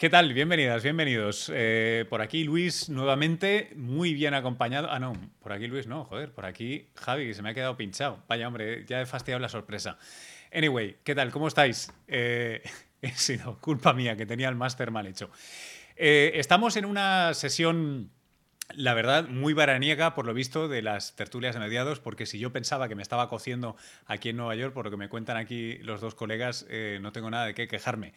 ¿Qué tal? Bienvenidas, bienvenidos. Eh, por aquí Luis nuevamente, muy bien acompañado. Ah, no, por aquí Luis no, joder, por aquí Javi, que se me ha quedado pinchado. Vaya, hombre, ya he fastidiado la sorpresa. Anyway, ¿qué tal? ¿Cómo estáis? Eh, he sido culpa mía que tenía el máster mal hecho. Eh, estamos en una sesión la verdad, muy varaniega, por lo visto, de las tertulias de mediados, porque si yo pensaba que me estaba cociendo aquí en Nueva York, por lo que me cuentan aquí los dos colegas, no tengo nada de qué quejarme.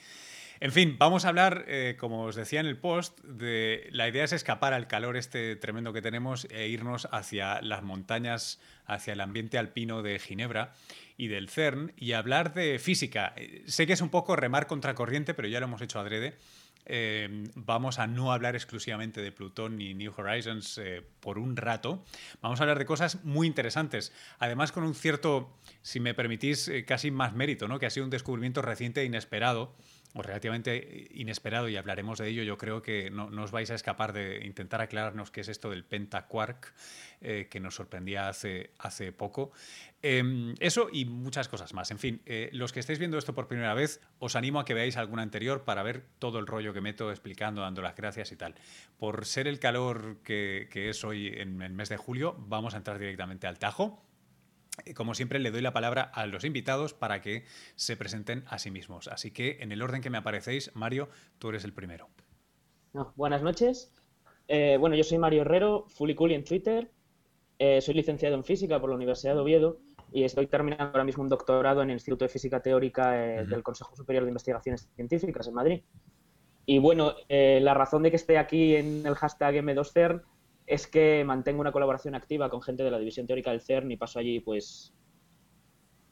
En fin, vamos a hablar, eh, como os decía en el post, de la idea es escapar al calor este tremendo que tenemos e irnos hacia las montañas, hacia el ambiente alpino de Ginebra y del CERN y hablar de física. Eh, sé que es un poco remar contracorriente, pero ya lo hemos hecho adrede. Eh, vamos a no hablar exclusivamente de Plutón ni New Horizons por un rato. Vamos a hablar de cosas muy interesantes. Además, con un cierto, si me permitís, casi más mérito, ¿no? que ha sido un descubrimiento reciente e inesperado relativamente inesperado y hablaremos de ello. Yo creo que no, os vais a escapar de intentar aclararnos qué es esto del pentaquark eh, que nos sorprendía hace, hace poco. Em, eso y muchas cosas más. En fin, eh, los que estáis viendo esto por primera vez, os animo a que veáis alguna anterior para ver todo el rollo que meto explicando, dando las gracias y tal. Por ser el calor que es hoy en el mes de julio, vamos a entrar directamente al tajo. Como siempre, le doy la palabra a los invitados para que se presenten a sí mismos. Así que, en el orden que me aparecéis, Mario, tú eres el primero. buenas noches. Eh, bueno, yo soy Mario Herrero, Cool en Twitter. Eh, soy licenciado en física por la Universidad de Oviedo y estoy terminando ahora mismo un doctorado en el Instituto de Física Teórica eh, del Consejo Superior de Investigaciones Científicas en Madrid. Y bueno, la razón de que esté aquí en el hashtag M2CERN es que mantengo una colaboración activa con gente de la División Teórica del CERN y paso allí pues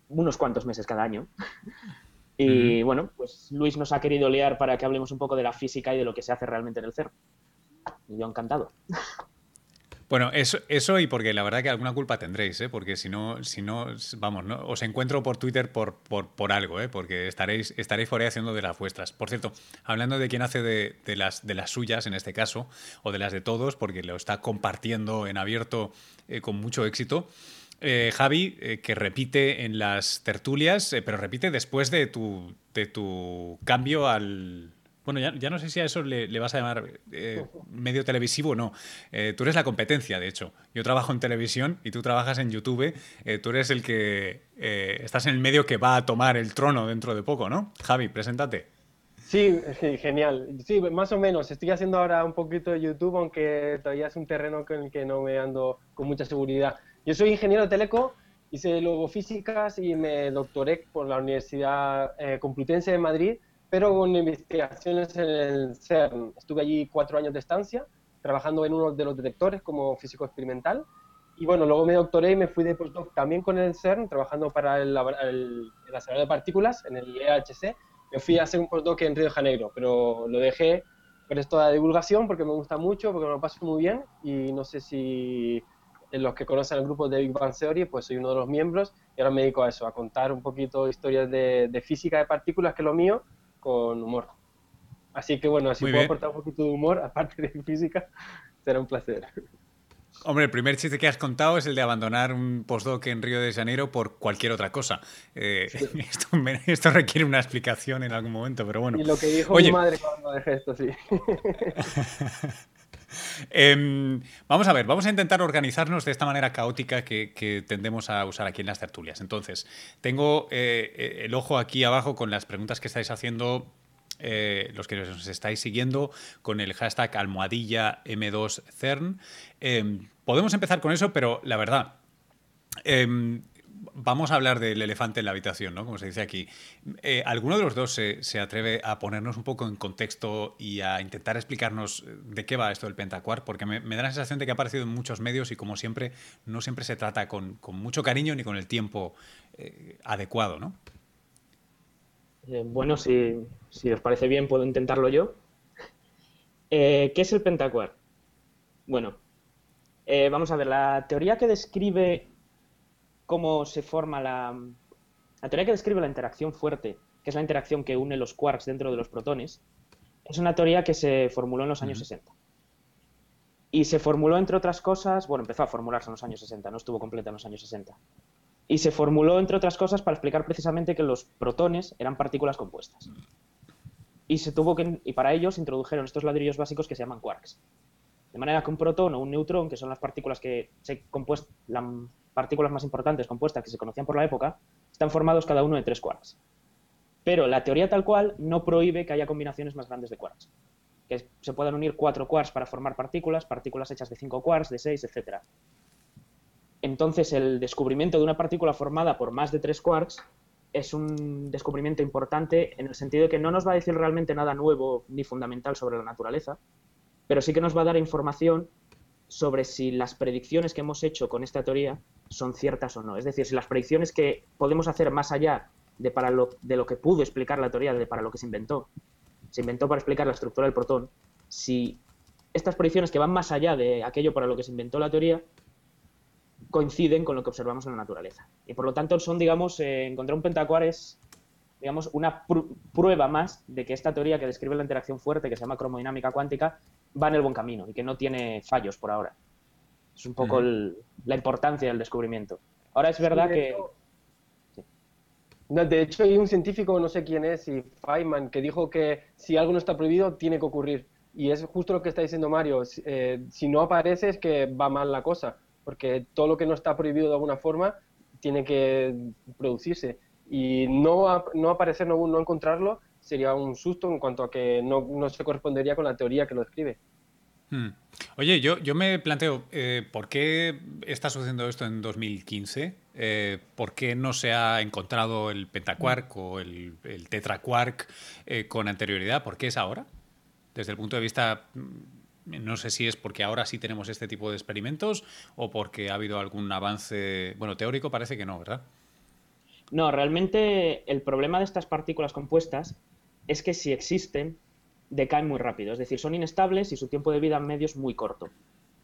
unos cuantos meses cada año. y bueno, pues Luis nos ha querido liar para que hablemos un poco de la física y de lo que se hace realmente en el CERN. Y yo encantado. Bueno, eso, eso y porque la verdad que alguna culpa tendréis, ¿eh? porque si no, si no, vamos, ¿no? os encuentro por Twitter por, por, por algo, ¿eh? porque estaréis, estaréis por ahí haciendo de las vuestras. Por cierto, hablando de quién hace de, las, de las suyas en este caso, o de las de todos, porque lo está compartiendo en abierto eh, con mucho éxito. Eh, Javi, que repite en las tertulias, pero repite después de tu, de tu cambio al, bueno, ya, no sé si a eso le, vas a llamar eh, medio televisivo o no. Eh, tú eres la competencia, de hecho. Yo trabajo en televisión y tú trabajas en YouTube. Eh, tú eres el que estás en el medio que va a tomar el trono dentro de poco, ¿no? Javi, preséntate. Sí, genial. Sí, más o menos. Estoy haciendo ahora un poquito de YouTube, aunque todavía es un terreno con el que no me ando con mucha seguridad. Yo soy ingeniero de teleco, hice luego físicas y me doctoré por la Universidad Complutense de Madrid pero con investigaciones en el CERN. Estuve allí cuatro años de estancia, trabajando en uno de los detectores como físico experimental. Y bueno, luego me doctoré y me fui de postdoc también con el CERN, trabajando para el, el, de partículas en el EHC. Me fui a hacer un postdoc en Río de Janeiro, pero lo dejé por esto de divulgación, porque me gusta mucho, porque me lo paso muy bien. Y no sé si los que conocen el grupo de Big Bang Theory, pues soy uno de los miembros. Y ahora me dedico a eso, a contar un poquito historias de, de física de partículas, que es lo mío, con humor. Así que bueno, si puedo aportar un poquito de humor, aparte de física, será un placer. Hombre, el primer chiste que has contado es el de abandonar un postdoc en Río de Janeiro por cualquier otra cosa. Eh, esto, requiere una explicación en algún momento, pero bueno. Y lo que dijo mi madre cuando dejé esto, sí. Em, vamos a ver, vamos a intentar organizarnos de esta manera caótica que, tendemos a usar aquí en las tertulias. Entonces, tengo eh, eh, el ojo aquí abajo con las preguntas que estáis haciendo eh, los que nos estáis siguiendo con el hashtag almohadilla M2CERN. Em, podemos empezar con eso, pero la verdad, em, vamos a hablar del elefante en la habitación, ¿no? Como se dice aquí. Eh, ¿Alguno de los dos se, atreve a ponernos un poco en contexto y a intentar explicarnos eh, de qué va esto del Pentacuar? Porque me, da la sensación de que ha aparecido en muchos medios y como siempre, no siempre se trata con, mucho cariño ni con el tiempo eh, adecuado, ¿no? bueno, si, os parece bien, puedo intentarlo yo. ¿Qué es el Pentacuar? Bueno, vamos a ver, la teoría que describe cómo se forma la, la teoría que describe la interacción fuerte, que es la interacción que une los quarks dentro de los protones, es una teoría que se formuló en los años 60. Y se formuló, entre otras cosas, bueno, empezó a formularse en los años 60, no estuvo completa en los años 60. Y se formuló, entre otras cosas, para explicar precisamente que los protones eran partículas compuestas. y, se tuvo que, y para ello se introdujeron estos ladrillos básicos que se llaman quarks. De manera que un protón o un neutrón, que son las partículas que se las partículas más importantes compuestas que se conocían por la época, están formados cada uno de tres quarks. Pero la teoría tal cual no prohíbe que haya combinaciones más grandes de quarks. Que se puedan unir cuatro quarks para formar partículas, partículas hechas de cinco quarks, de seis, etc. Entonces, el descubrimiento de una partícula formada por más de tres quarks es un descubrimiento importante en el sentido de que no nos va a decir realmente nada nuevo ni fundamental sobre la naturaleza, pero sí que nos va a dar información sobre si las predicciones que hemos hecho con esta teoría son ciertas o no. Es decir, si las predicciones que podemos hacer más allá de, para lo, de lo que pudo explicar la teoría, de para lo que se inventó, se inventó para explicar la estructura del protón, si estas predicciones que van más allá de aquello para lo que se inventó la teoría coinciden con lo que observamos en la naturaleza. Y por lo tanto son, digamos, eh, encontrar un pentacuar es, digamos, una prueba más de que esta teoría que describe la interacción fuerte, que se llama cromodinámica cuántica, va en el buen camino y que no tiene fallos por ahora. Es un poco la importancia del descubrimiento. Ahora es verdad que... de hecho, hay un científico, no sé quién es, y Feynman, que dijo que si algo no está prohibido, tiene que ocurrir. Y es justo lo que está diciendo Mario. Eh, si no aparece es que va mal la cosa porque todo lo que no está prohibido de alguna forma tiene que producirse. Y no, no aparecer, no, no encontrarlo, sería un susto en cuanto a que no, no se correspondería con la teoría que lo escribe. Hmm. Oye, yo, yo me planteo, eh, ¿por qué está sucediendo esto en 2015? Eh, ¿Por qué no se ha encontrado el pentaquark o el, el tetraquark eh, con anterioridad? ¿Por qué es ahora? Desde el punto de vista no sé si es porque ahora sí tenemos este tipo de experimentos o porque ha habido algún avance, bueno, teórico parece que no, ¿verdad? No, realmente el problema de estas partículas compuestas es que si existen, decaen muy rápido, es decir, son inestables y su tiempo de vida medio es muy corto.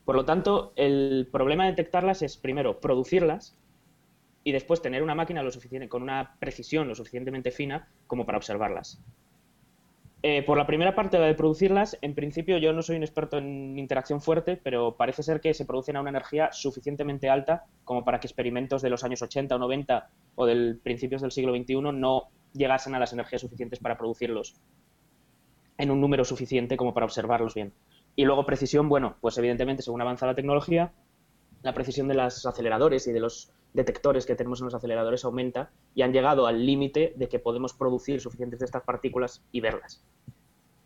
Por lo tanto, el problema de detectarlas es primero producirlas y después tener una máquina lo suficiente, con una precisión lo suficientemente fina como para observarlas. Eh, por la primera parte, la de producirlas, en principio yo no soy un experto en interacción fuerte, pero parece ser que se producen a una energía suficientemente alta como para que experimentos de los años 80 o 90 o del principios del siglo XXI no llegasen a las energías suficientes para producirlos en un número suficiente como para observarlos bien. Y luego precisión, bueno, pues evidentemente según avanza la tecnología, la precisión de los aceleradores y de los detectores que tenemos en los aceleradores aumenta y han llegado al límite de que podemos producir suficientes de estas partículas y verlas.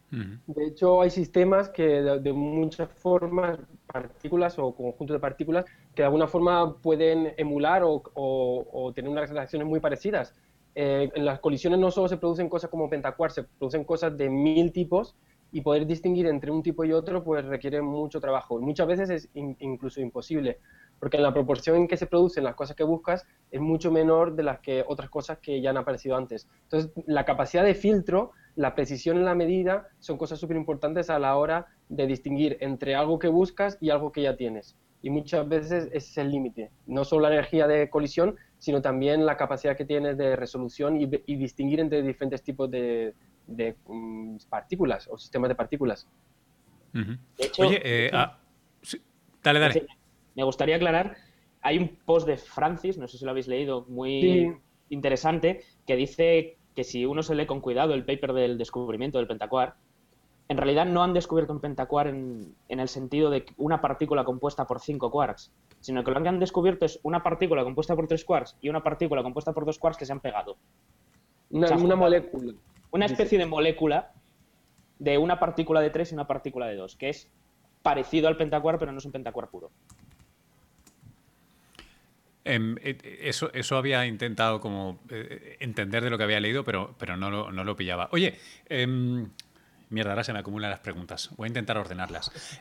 De hecho, hay sistemas que de, muchas formas, partículas o conjuntos de partículas, que de alguna forma pueden emular o, tener unas reacciones muy parecidas. Eh, en las colisiones no solo se producen cosas como pentacuar, se producen cosas de mil tipos y poder distinguir entre un tipo y otro pues requiere mucho trabajo. Muchas veces es incluso imposible porque la proporción en que se producen las cosas que buscas es mucho menor de las que otras cosas que ya han aparecido antes. Entonces, la capacidad de filtro, la precisión en la medida son cosas súper importantes a la hora de distinguir entre algo que buscas y algo que ya tienes. Y muchas veces es el límite, no solo la energía de colisión, sino también la capacidad que tienes de resolución y, distinguir entre diferentes tipos de, mm, partículas o sistemas de partículas. de hecho, Oye, eh, ah, dale, dale me gustaría aclarar, hay un post de Francis, no sé si lo habéis leído, muy interesante, que dice que si uno se lee con cuidado el paper del descubrimiento del pentacuar, en realidad no han descubierto un pentacuar en, el sentido de una partícula compuesta por cinco quarks, sino que lo que han descubierto es una partícula compuesta por tres quarks y una partícula compuesta por dos quarks que se han pegado. Una, molécula. Una especie de molécula de una partícula de tres y una partícula de dos, que es parecido al pentacuar, pero no es un pentacuar puro. Em, eh, eso, eso había intentado como eh, entender de lo que había leído, pero, pero no, lo, no lo pillaba. Oye, em, mierda, ahora se me acumulan las preguntas. Voy a intentar ordenarlas.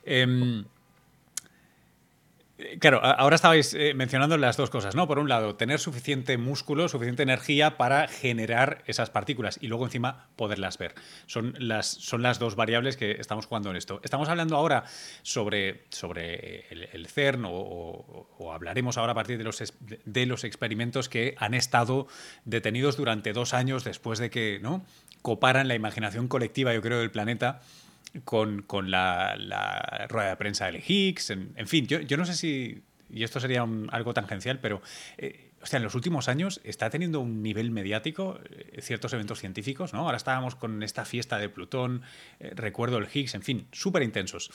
Claro, ahora estabais eh, mencionando las dos cosas, ¿no? Por un lado, tener suficiente músculo, suficiente energía para generar esas partículas y luego encima poderlas ver. Son las, son las dos variables que estamos jugando en esto. Estamos hablando ahora sobre, sobre el, CERN o, hablaremos ahora a partir de los, de los experimentos que han estado detenidos durante dos años después de que ¿no? coparan la imaginación colectiva, yo creo, del planeta con, la, rueda de prensa de Higgs, en, fin, yo, no sé si, y esto sería algo tangencial, pero eh, o sea, en los últimos años está teniendo un nivel mediático eh, ciertos eventos científicos, ¿no? Ahora estábamos con esta fiesta de Plutón, eh, recuerdo el Higgs, en fin, súper intensos.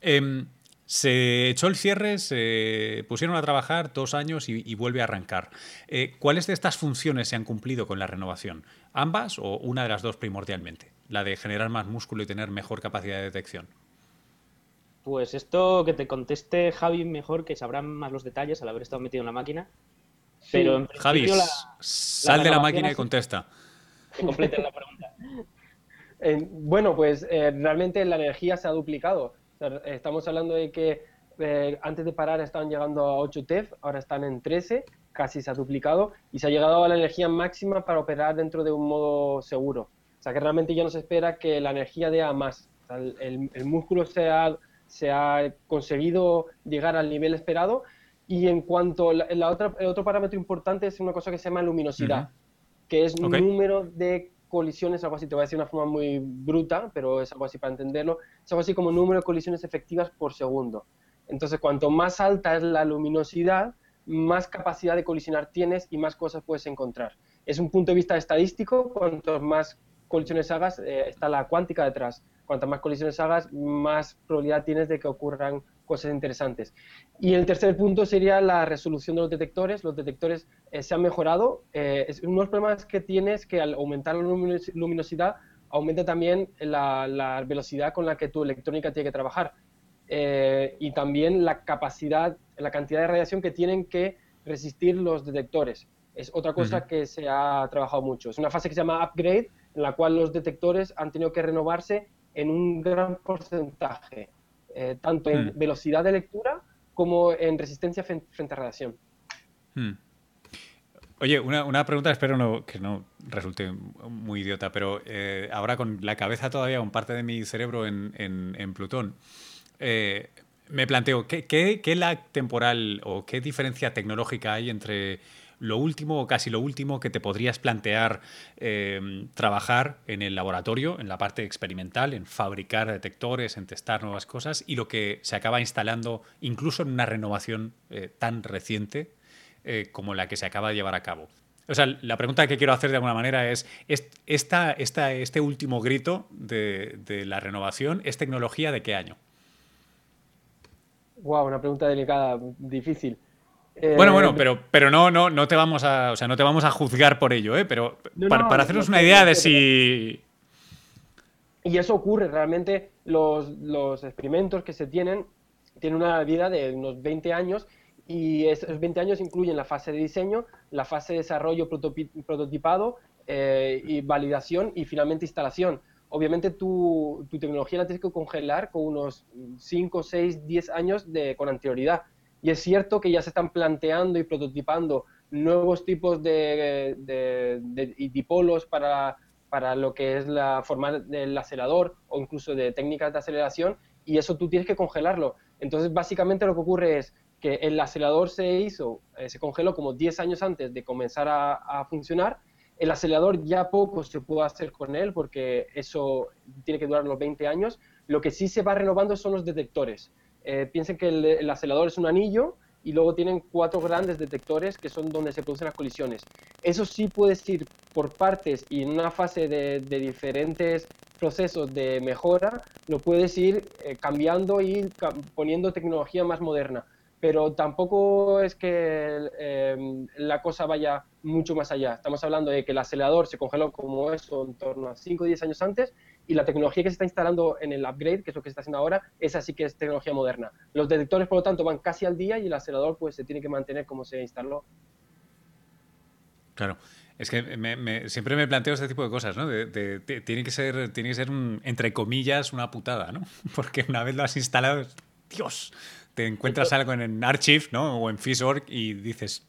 Em, se echó el cierre, se pusieron a trabajar dos años y, vuelve a arrancar. ¿Cuáles de estas funciones se han cumplido con la renovación? ¿Ambas o una de las dos primordialmente? La de generar más músculo y tener mejor capacidad de detección. Pues esto que te conteste Javi mejor, que sabrán más los detalles al haber estado metido en la máquina. Pero Javi, sal de la máquina y contesta. Completen la pregunta. bueno, pues eh, realmente la energía se ha duplicado. estamos hablando de que eh, antes de parar estaban llegando a 8 TEF, ahora están en 13, casi se ha duplicado y se ha llegado a la energía máxima para operar dentro de un modo seguro. O sea que realmente ya no se espera que la energía dé a más. el, el, músculo se ha, se ha conseguido llegar al nivel esperado y en cuanto, la, la otra, el otro parámetro importante es una cosa que se llama luminosidad, que es un número de colisiones, algo así, te voy a decir de una forma muy bruta, pero es algo así para entenderlo, es algo así como número de colisiones efectivas por segundo. Entonces, cuanto más alta es la luminosidad, más capacidad de colisionar tienes y más cosas puedes encontrar. Es un punto de vista estadístico, cuanto más colisiones hagas, eh, está la cuántica detrás. Cuantas más colisiones hagas, más probabilidad tienes de que ocurran cosas interesantes. Y el tercer punto sería la resolución de los detectores. Los detectores eh, se han mejorado. Eh, es uno de los problemas que tienes que al aumentar la luminosidad aumenta también la, velocidad con la que tu electrónica tiene que trabajar. Eh, y también la capacidad, la cantidad de radiación que tienen que resistir los detectores. Es otra cosa que se ha trabajado mucho. Es una fase que se llama upgrade, en la cual los detectores han tenido que renovarse en un gran porcentaje. Eh, tanto en velocidad de lectura como en resistencia frente a radiación. Oye, una, pregunta, espero que no resulte muy idiota, pero eh, ahora con la cabeza todavía, con parte de mi cerebro en, Plutón, eh, me planteo, ¿qué, qué, ¿qué lag temporal o qué diferencia tecnológica hay entre lo último o casi lo último que te podrías plantear em, trabajar en el laboratorio, en la parte experimental, en fabricar detectores, en testar nuevas cosas y lo que se acaba instalando incluso en una renovación eh, tan reciente eh, como la que se acaba de llevar a cabo. O sea, la pregunta que quiero hacer de alguna manera es, esta, esta, ¿este último grito de la renovación es tecnología de qué año? Wow, una pregunta delicada, difícil. Bueno, bueno, eh, pero, pero no, no, no te vamos a, o sea, no te vamos a juzgar por ello, ¿eh? Pero para, hacernos una idea de si. Y eso ocurre, realmente los, experimentos que se tienen tienen una vida de unos 20 años y esos 20 años incluyen la fase de diseño, la fase de desarrollo prototipado eh, y validación y finalmente instalación. Obviamente tu, tecnología la tienes que congelar con unos 5, 6, 10 años de, con anterioridad. Y es cierto que ya se están planteando y prototipando nuevos tipos de, dipolos para, para, lo que es la forma del acelerador o incluso de técnicas de aceleración y eso tú tienes que congelarlo. Entonces, básicamente lo que ocurre es que el acelerador se hizo, eh, se congeló como 10 años antes de comenzar a, funcionar. El acelerador ya poco se puede hacer con él porque eso tiene que durar los 20 años. Lo que sí se va renovando son los detectores. Eh, piensen que el, acelerador es un anillo y luego tienen cuatro grandes detectores que son donde se producen las colisiones. Eso sí puedes ir por partes y en una fase de, diferentes procesos de mejora, lo puedes ir eh, cambiando y poniendo tecnología más moderna. Pero tampoco es que em, la cosa vaya mucho más allá. Estamos hablando de que el acelerador se congeló como eso en torno a 5 o 10 años antes y la tecnología que se está instalando en el upgrade, que es lo que se está haciendo ahora, esa sí que es tecnología moderna. Los detectores, por lo tanto, van casi al día y el acelerador pues se tiene que mantener como se instaló. Claro. Es que siempre me planteo este tipo de cosas, ¿no? tiene, que ser, tiene que ser, entre comillas, una putada, ¿no? Porque una vez lo has instalado, Dios, te encuentras algo en Archive, ¿no? O en Fish.org y dices,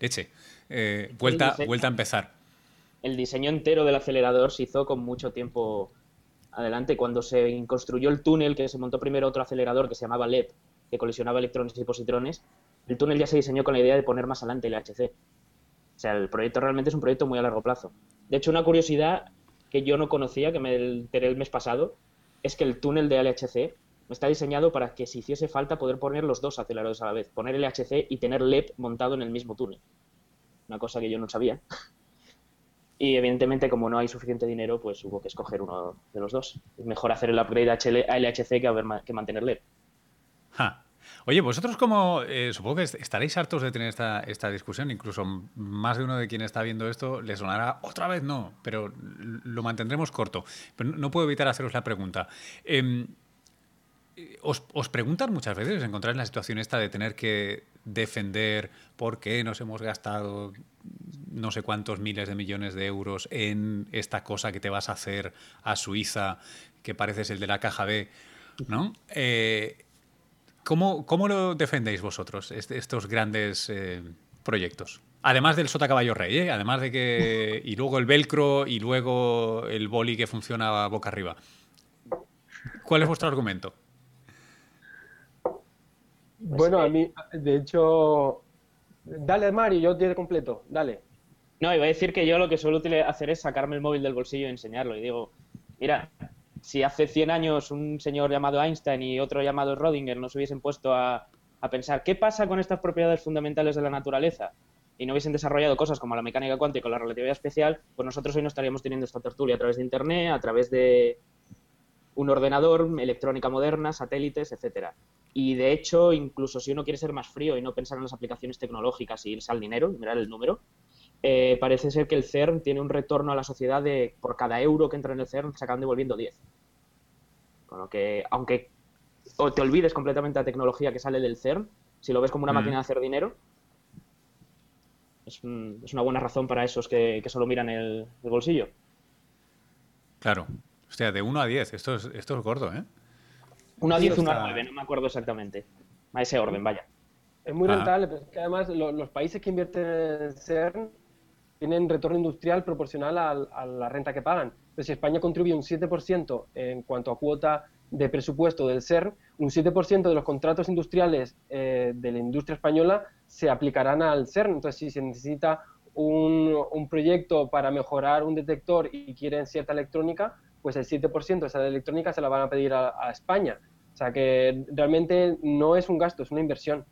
leche, eh, vuelta, vuelta a empezar el diseño entero del acelerador se hizo con mucho tiempo adelante. Cuando se construyó el túnel, que se montó primero otro acelerador que se llamaba LED, que colisionaba electrones y positrones, el túnel ya se diseñó con la idea de poner más adelante el LHC. O sea, el proyecto realmente es un proyecto muy a largo plazo. De hecho, una curiosidad que yo no conocía, que me enteré el mes pasado, es que el túnel de LHC está diseñado para que si hiciese falta poder poner los dos aceleradores a la vez, poner LHC y tener LED montado en el mismo túnel. Una cosa que yo no sabía. Y evidentemente, como no hay suficiente dinero, pues hubo que escoger uno de los dos. Es mejor hacer el upgrade a LHC que, que mantener LED. Oye, vosotros como, eh, supongo que estaréis hartos de tener esta, esta, discusión, incluso más de uno de quien está viendo esto le sonará, otra vez no, pero lo mantendremos corto. Pero no puedo evitar haceros la pregunta. Em, os, os, preguntan muchas veces, os encontráis en la situación esta de tener que defender por qué nos hemos gastado no sé cuántos miles de millones de euros en esta cosa que te vas a hacer a Suiza, que pareces el de la caja B, ¿no? Eh, ¿cómo, lo defendéis vosotros, estos grandes eh, proyectos? Además del sota caballo rey, ¿eh? además de que. Y luego el velcro y luego el boli que funciona boca arriba. ¿Cuál es vuestro argumento? Bueno, a mí, de hecho. Dale, Mario, yo te completo, dale. No, iba a decir que yo lo que suelo hacer es sacarme el móvil del bolsillo y enseñarlo. Y digo, mira, si hace 100 años un señor llamado Einstein y otro llamado Rodinger nos hubiesen puesto a, pensar qué pasa con estas propiedades fundamentales de la naturaleza y no hubiesen desarrollado cosas como la mecánica cuántica o la relatividad especial, pues nosotros hoy no estaríamos teniendo esta tertulia a través de Internet, a través de un ordenador, electrónica moderna, satélites, etcétera. Y de hecho, incluso si uno quiere ser más frío y no pensar en las aplicaciones tecnológicas y irse al dinero, mirar el número, eh, parece ser que el CERN tiene un retorno a la sociedad de por cada euro que entra en el CERN se acaban devolviendo 10. Con lo que, aunque o te olvides completamente la tecnología que sale del CERN, si lo ves como una mm. máquina de hacer dinero, es, una buena razón para esos que, solo miran el, bolsillo. Claro. Hostia, de 1 a 10, esto es, esto es gordo, ¿eh? 1 a 10, 1 a 9, no me acuerdo exactamente. A ese orden, vaya. Es muy ah. rentable, pero es que además los países que invierten en CERN tienen retorno industrial proporcional a, la renta que pagan. Entonces, si España contribuye un 7% en cuanto a cuota de presupuesto del CERN, un 7% de los contratos industriales eh, de la industria española se aplicarán al CERN. Entonces, si se necesita un, proyecto para mejorar un detector y quieren cierta electrónica, pues el 7% de esa electrónica se la van a pedir a, a España. O sea que realmente no es un gasto, es una inversión.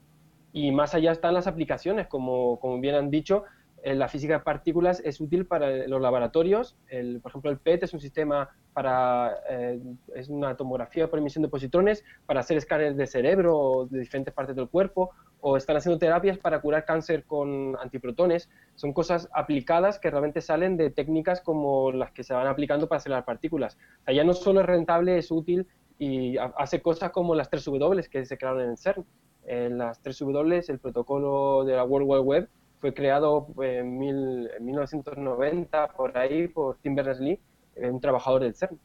Y más allá están las aplicaciones, como, como bien han dicho, la física de partículas es útil para los laboratorios. Por ejemplo, el PET es un sistema para, eh, es una tomografía por emisión de positrones para hacer escáneres de cerebro o de diferentes partes del cuerpo, o están haciendo terapias para curar cáncer con antiprotones. Son cosas aplicadas que realmente salen de técnicas como las que se van aplicando para acelerar partículas. O sea, ya no solo es rentable, es útil y hace cosas como las 3W que se crearon en el CERN. En las 3W, el protocolo de la World Wide Web, fue creado en, 1990 por ahí por Tim Berners-Lee, eh, un trabajador del CERN.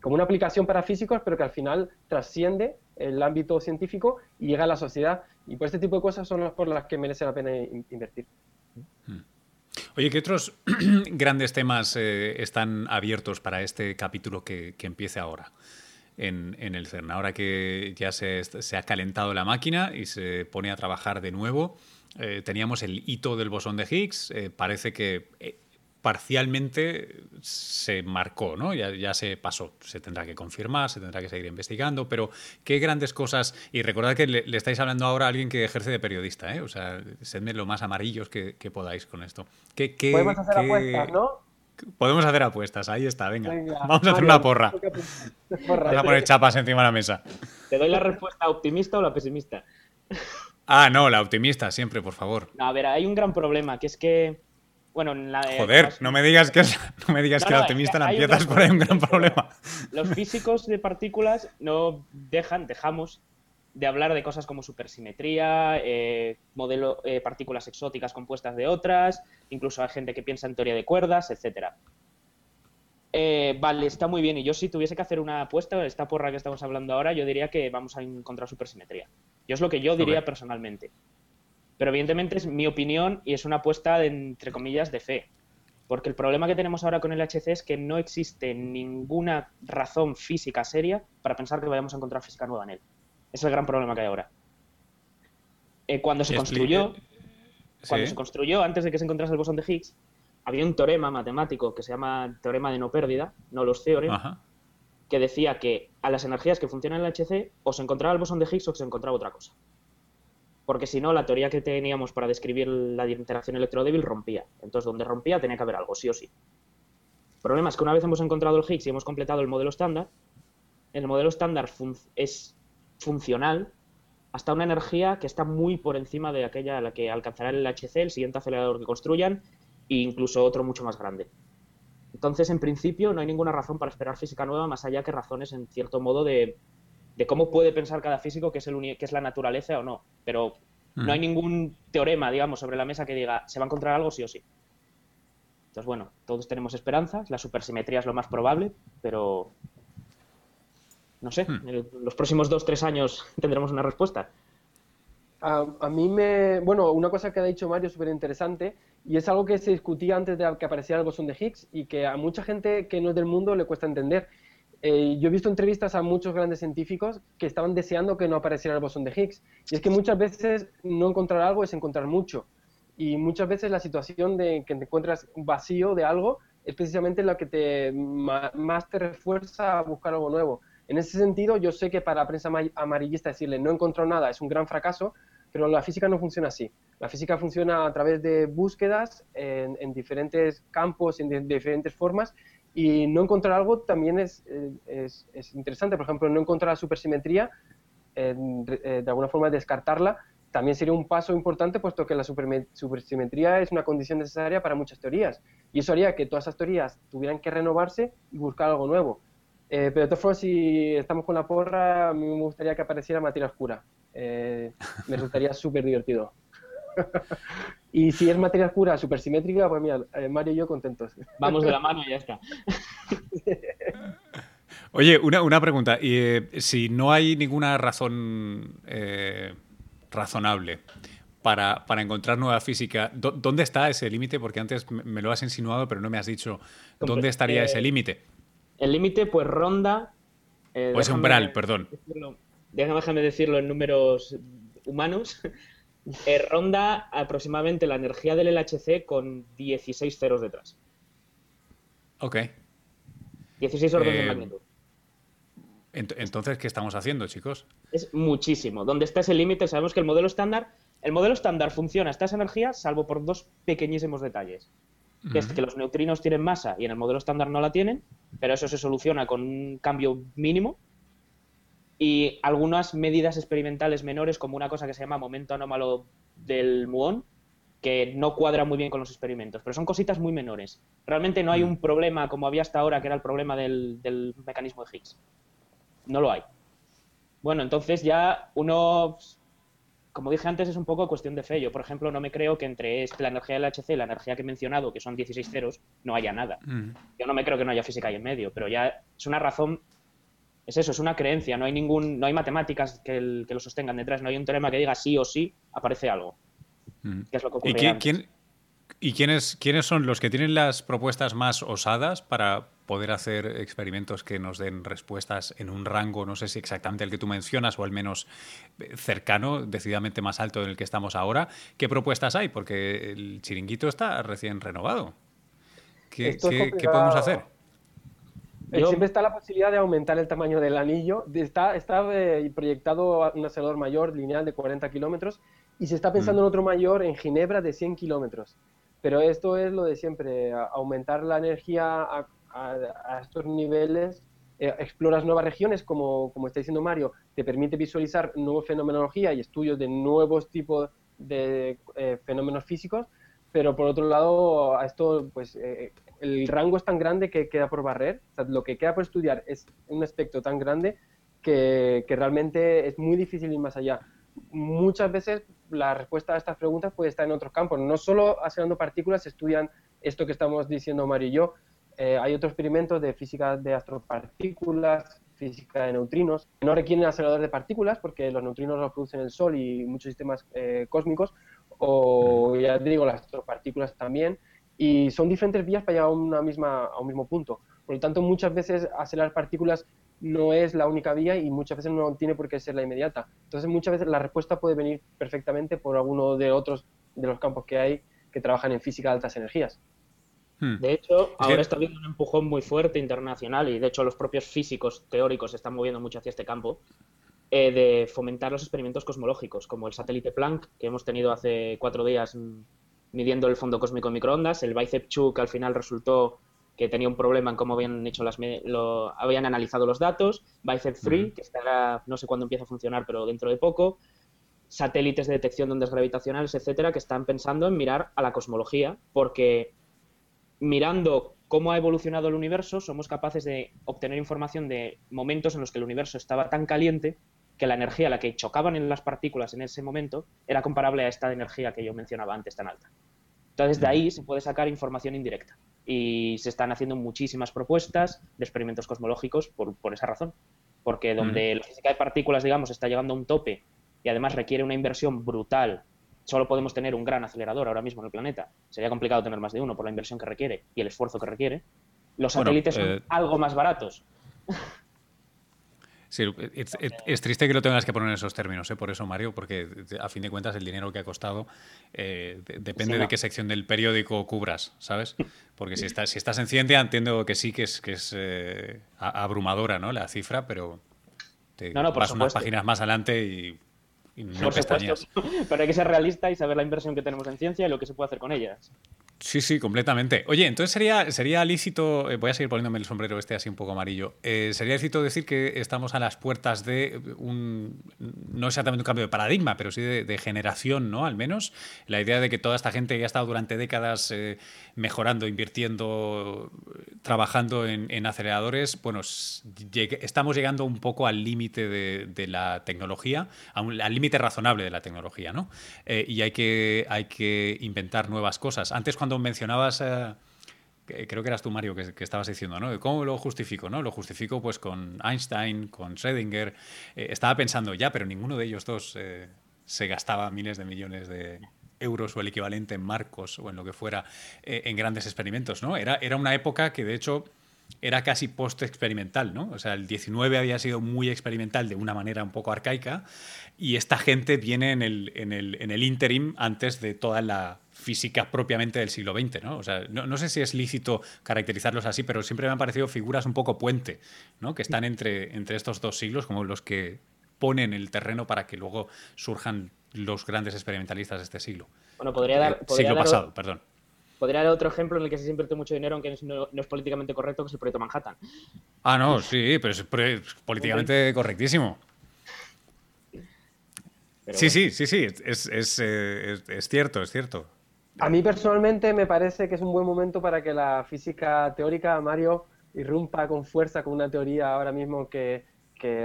Como una aplicación para físicos, pero que al final trasciende el ámbito científico y llega a la sociedad. Y por este tipo de cosas son las por las que merece la pena invertir. Hmm. Oye, ¿qué otros grandes temas eh, están abiertos para este capítulo que, empiece ahora en, el CERN? Ahora que ya se, se, ha calentado la máquina y se pone a trabajar de nuevo, eh, teníamos el hito del bosón de Higgs, eh, parece que eh, parcialmente se marcó, ¿no? Ya, se pasó, se tendrá que confirmar, se tendrá que seguir investigando, pero qué grandes cosas, y recordad que le, estáis hablando ahora a alguien que ejerce de periodista, ¿eh? O sea, sedme lo más amarillos que, podáis con esto. ¿Qué, Podemos hacer apuestas, ¿no? Podemos hacer apuestas, ahí está, venga. Vamos a hacer una porra. Vamos a poner chapas encima de la mesa. ¿Te doy la respuesta optimista o la pesimista? Ah, no, la optimista, siempre, por favor. a ver, hay un gran problema, que es que. Bueno, en la Joder, no me digas que, no me digas que la optimista la empiezas por ahí un gran problema. Los físicos de partículas no dejan, dejamos de hablar de cosas como supersimetría, eh, modelo, eh, partículas exóticas compuestas de otras, incluso hay gente que piensa en teoría de cuerdas, etcétera. Eh, vale, está muy bien. Y yo si tuviese que hacer una apuesta, esta porra que estamos hablando ahora, yo diría que vamos a encontrar supersimetría. Yo es lo que yo diría personalmente. Pero evidentemente es mi opinión y es una apuesta, de, entre comillas, de fe. Porque el problema que tenemos ahora con el HC es que no existe ninguna razón física seria para pensar que vayamos a encontrar física nueva en él. Es el gran problema que hay ahora. Eh, cuando se construyó, cuando se construyó, antes de que se encontrase el bosón de Higgs, había un teorema matemático que se llama teorema de no pérdida, no los theorem, que decía que a las energías que funcionan en el HC, o se encontraba el bosón de Higgs o se encontraba otra cosa. Porque si no, la teoría que teníamos para describir la interacción electrodébil rompía. Entonces, donde rompía tenía que haber algo, sí o sí. El problema es que una vez hemos encontrado el Higgs y hemos completado el modelo estándar, el modelo estándar es funcional hasta una energía que está muy por encima de aquella a la que alcanzará el HC, el siguiente acelerador que construyan, e incluso otro mucho más grande. Entonces, en principio, no hay ninguna razón para esperar física nueva más allá que razones, en cierto modo, de, cómo puede pensar cada físico que es, el que es la naturaleza o no. Pero no hay mm. ningún teorema, digamos, sobre la mesa que diga se va a encontrar algo sí o sí. Entonces, bueno, todos tenemos esperanzas, la supersimetría es lo más probable, pero no sé, hmm. en los próximos dos, tres años tendremos una respuesta. A, mí me. Bueno, una cosa que ha dicho Mario súper interesante, y es algo que se discutía antes de que apareciera el bosón de Higgs y que a mucha gente que no es del mundo le cuesta entender. Eh, yo he visto entrevistas a muchos grandes científicos que estaban deseando que no apareciera el bosón de Higgs. Y es que muchas veces no encontrar algo es encontrar mucho. Y muchas veces la situación de que te encuentras vacío de algo es precisamente la que te más te refuerza a buscar algo nuevo. En ese sentido, yo sé que para la prensa amarillista decirle no encontró nada es un gran fracaso, pero la física no funciona así. La física funciona a través de búsquedas en, diferentes campos, en diferentes formas, y no encontrar algo también es, es, interesante. Por ejemplo, no encontrar la supersimetría, eh, de alguna forma descartarla, también sería un paso importante, puesto que la supersimetría es una condición necesaria para muchas teorías. Y eso haría que todas esas teorías tuvieran que renovarse y buscar algo nuevo. Eh, pero de todas formas, si estamos con la porra, a mí me gustaría que apareciera materia oscura. Eh, me resultaría súper divertido. y si es materia oscura supersimétrica, pues mira, eh, Mario y yo contentos. Vamos de la mano y ya está. Oye, una, una pregunta. Y, si no hay ninguna razón razonable para, para, encontrar nueva física, ¿dónde está ese límite? Porque antes me lo has insinuado, pero no me has dicho dónde estaría ese límite. El límite, pues ronda. Eh, o ese umbral, perdón. déjame decirlo en números humanos. Eh, ronda aproximadamente la energía del LHC con 16 ceros detrás. Ok. 16 órdenes de eh, magnitud. Entonces, ¿qué estamos haciendo, chicos? Es muchísimo. ¿Dónde está ese límite? Sabemos que el modelo estándar, el modelo estándar funciona hasta esa energía, salvo por dos pequeñísimos detalles que es que los neutrinos tienen masa y en el modelo estándar no la tienen, pero eso se soluciona con un cambio mínimo y algunas medidas experimentales menores como una cosa que se llama momento anómalo del muón, que no cuadra muy bien con los experimentos, pero son cositas muy menores. Realmente no hay un problema como había hasta ahora, que era el problema del, del mecanismo de Higgs. No lo hay. Bueno, entonces ya uno como dije antes, es un poco cuestión de fe. Yo, por ejemplo, no me creo que entre la energía del HC y la energía que he mencionado, que son 16 ceros, no haya nada. Mm. Yo no me creo que no haya física ahí en medio, pero ya es una razón, es eso, es una creencia. No hay ningún, no hay matemáticas que, lo sostengan detrás, no hay un teorema que diga sí o sí aparece algo. Mm. es lo que ocurre. ¿Y, quién, ¿y quiénes, quiénes son los que tienen las propuestas más osadas para poder hacer experimentos que nos den respuestas en un rango, no sé si exactamente el que tú mencionas o al menos eh, cercano, decididamente más alto del que estamos ahora. ¿Qué propuestas hay? Porque el chiringuito está recién renovado. ¿Qué, podemos hacer? Eh, siempre está la posibilidad de aumentar el tamaño del anillo. Está, está eh, proyectado un acelerador mayor lineal de 40 kilómetros y se está pensando mm. en otro mayor en Ginebra de 100 kilómetros. Pero esto es lo de siempre, aumentar la energía a a, estos niveles eh, exploras nuevas regiones, como, como está diciendo Mario, te permite visualizar nueva fenomenología y estudios de nuevos tipos de eh, fenómenos físicos, pero por otro lado, a esto, pues, eh, el rango es tan grande que queda por barrer, lo que queda por estudiar es un aspecto tan grande que, que realmente es muy difícil ir más allá. Muchas veces la respuesta a estas preguntas puede estar en otros campos, no solo acelerando partículas estudian esto que estamos diciendo Mario y yo, eh, hay otros experimentos de física de astropartículas, física de neutrinos, que no requieren acelerador de partículas porque los neutrinos los producen el Sol y muchos sistemas eh, cósmicos, o ya te digo, las astropartículas también, y son diferentes vías para llegar a, a un mismo punto. Por lo tanto, muchas veces acelerar partículas no es la única vía y muchas veces no tiene por qué ser la inmediata. Entonces, muchas veces la respuesta puede venir perfectamente por alguno de otros de los campos que hay que trabajan en física de altas energías. Hmm. De hecho, ahora está habiendo un empujón muy fuerte internacional y de hecho los propios físicos teóricos se están moviendo mucho hacia este campo eh, de fomentar los experimentos cosmológicos, como el satélite Planck que hemos tenido hace cuatro días midiendo el fondo cósmico en microondas, el Bicep 2 que al final resultó que tenía un problema en cómo habían hecho las lo, habían analizado los datos, Bicep 3 que estará no sé cuándo empieza a funcionar, pero dentro de poco, satélites de detección de ondas gravitacionales, etcétera, que están pensando en mirar a la cosmología, porque mirando cómo ha evolucionado el universo, somos capaces de obtener información de momentos en los que el universo estaba tan caliente que la energía a la que chocaban en las partículas en ese momento era comparable a esta energía que yo mencionaba antes tan alta. Entonces, de ahí se puede sacar información indirecta. Y se están haciendo muchísimas propuestas de experimentos cosmológicos por, esa razón. Porque donde la física de partículas, digamos, está llegando a un tope y además requiere una inversión brutal, solo podemos tener un gran acelerador ahora mismo en el planeta. Sería complicado tener más de uno por la inversión que requiere y el esfuerzo que requiere. Los satélites son eh, algo más baratos. Sí, es, triste que lo tengas que poner en esos términos, ¿eh? por eso, Mario, porque a fin de cuentas el dinero que ha costado eh, depende de qué sección del periódico cubras, ¿sabes? Porque si estás, si estás en ciencia entiendo que sí que es, que es eh, abrumadora ¿no? la cifra, pero te vas unas páginas más adelante y, no pestañas. Pero hay que ser realista y saber la inversión que tenemos en ciencia y lo que se puede hacer con ellas. Sí, sí, completamente. Oye, entonces sería, sería lícito, eh, voy a seguir poniéndome el sombrero este así un poco amarillo, eh, sería lícito decir que estamos a las puertas de un, no exactamente un cambio de paradigma, pero sí de, generación, ¿no? Al menos, la idea de que toda esta gente que ha estado durante décadas eh, mejorando, invirtiendo, trabajando en, aceleradores, bueno, estamos llegando un poco al límite de, la tecnología, al límite razonable de la tecnología, ¿no? y hay que, hay que inventar nuevas cosas. Antes cuando mencionabas, eh, creo que eras tú, Mario, que, estabas diciendo, ¿no? ¿Cómo lo justifico? ¿no? Lo justifico pues con Einstein, con Schrödinger. Eh, estaba pensando ya, pero ninguno de ellos dos eh, se gastaba miles de millones de euros o el equivalente en marcos o en lo que fuera en grandes experimentos, ¿no? Era, era una época que de hecho era casi post-experimental, ¿no? O sea, el 19 había sido muy experimental de una manera un poco arcaica y esta gente viene en el, en el, en el interim antes de toda la física propiamente del siglo XX, ¿no? O sea, no, sé si es lícito caracterizarlos así, pero siempre me han parecido figuras un poco puente, ¿no? Que están entre, entre estos dos siglos, como los que ponen el terreno para que luego surjan los grandes experimentalistas de este siglo. Bueno, podría dar... siglo pasado, perdón. Podría dar otro ejemplo en el que se invierte mucho dinero, aunque no, es políticamente correcto, que es el proyecto Manhattan. Ah, no, sí, pero es, políticamente correctísimo. sí, sí, sí, sí, es, eh, es, es, cierto, es cierto. A mí personalmente me parece que es un buen momento para que la física teórica, Mario, irrumpa con fuerza con una teoría ahora mismo que,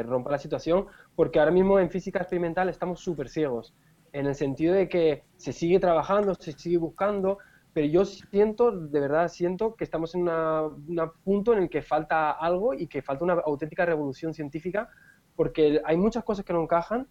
rompa la situación, porque ahora mismo en física experimental estamos súper ciegos, en el sentido de que se sigue trabajando, se sigue buscando, pero yo siento, de verdad siento que estamos en un punto en el que falta algo y que falta una auténtica revolución científica, porque hay muchas cosas que no encajan,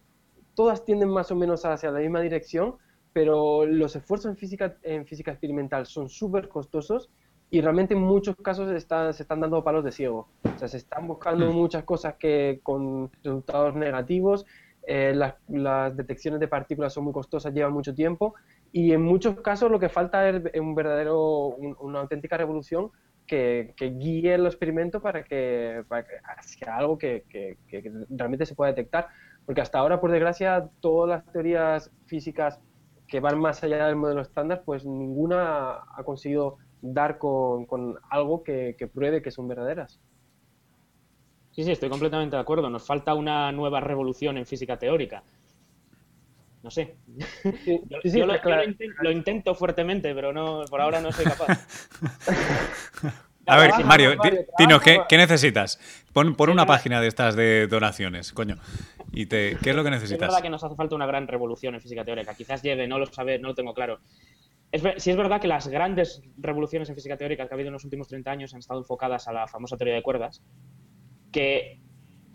todas tienden más o menos hacia la misma dirección, pero los esfuerzos en física, en física experimental son súper costosos y realmente en muchos casos se están dando palos de ciego. O sea, se están buscando hmm. muchas cosas que con resultados negativos, eh, las, las, detecciones de partículas son muy costosas, llevan mucho tiempo y en muchos casos lo que falta es un verdadero, una auténtica revolución que, guíe el experimento para que, para que sea algo que, realmente se pueda detectar. Porque hasta ahora, por desgracia, todas las teorías físicas que van más allá del modelo estándar, pues ninguna ha conseguido dar con, algo que, pruebe que son verdaderas. Sí, sí, estoy completamente de acuerdo. Nos falta una nueva revolución en física teórica. No sé. yo, lo, intento, fuertemente, pero no, por ahora no soy capaz. A ver, Mario, dinos, ¿qué, necesitas? Pon, por una página de estas de donaciones, coño. ¿Y te, qué es lo que necesitas? Es verdad que nos hace falta una gran revolución en física teórica. Quizás llegue, no lo sabe, no lo tengo claro. Es, si es verdad que las grandes revoluciones en física teórica que ha habido en los últimos 30 años han estado enfocadas a la famosa teoría de cuerdas, que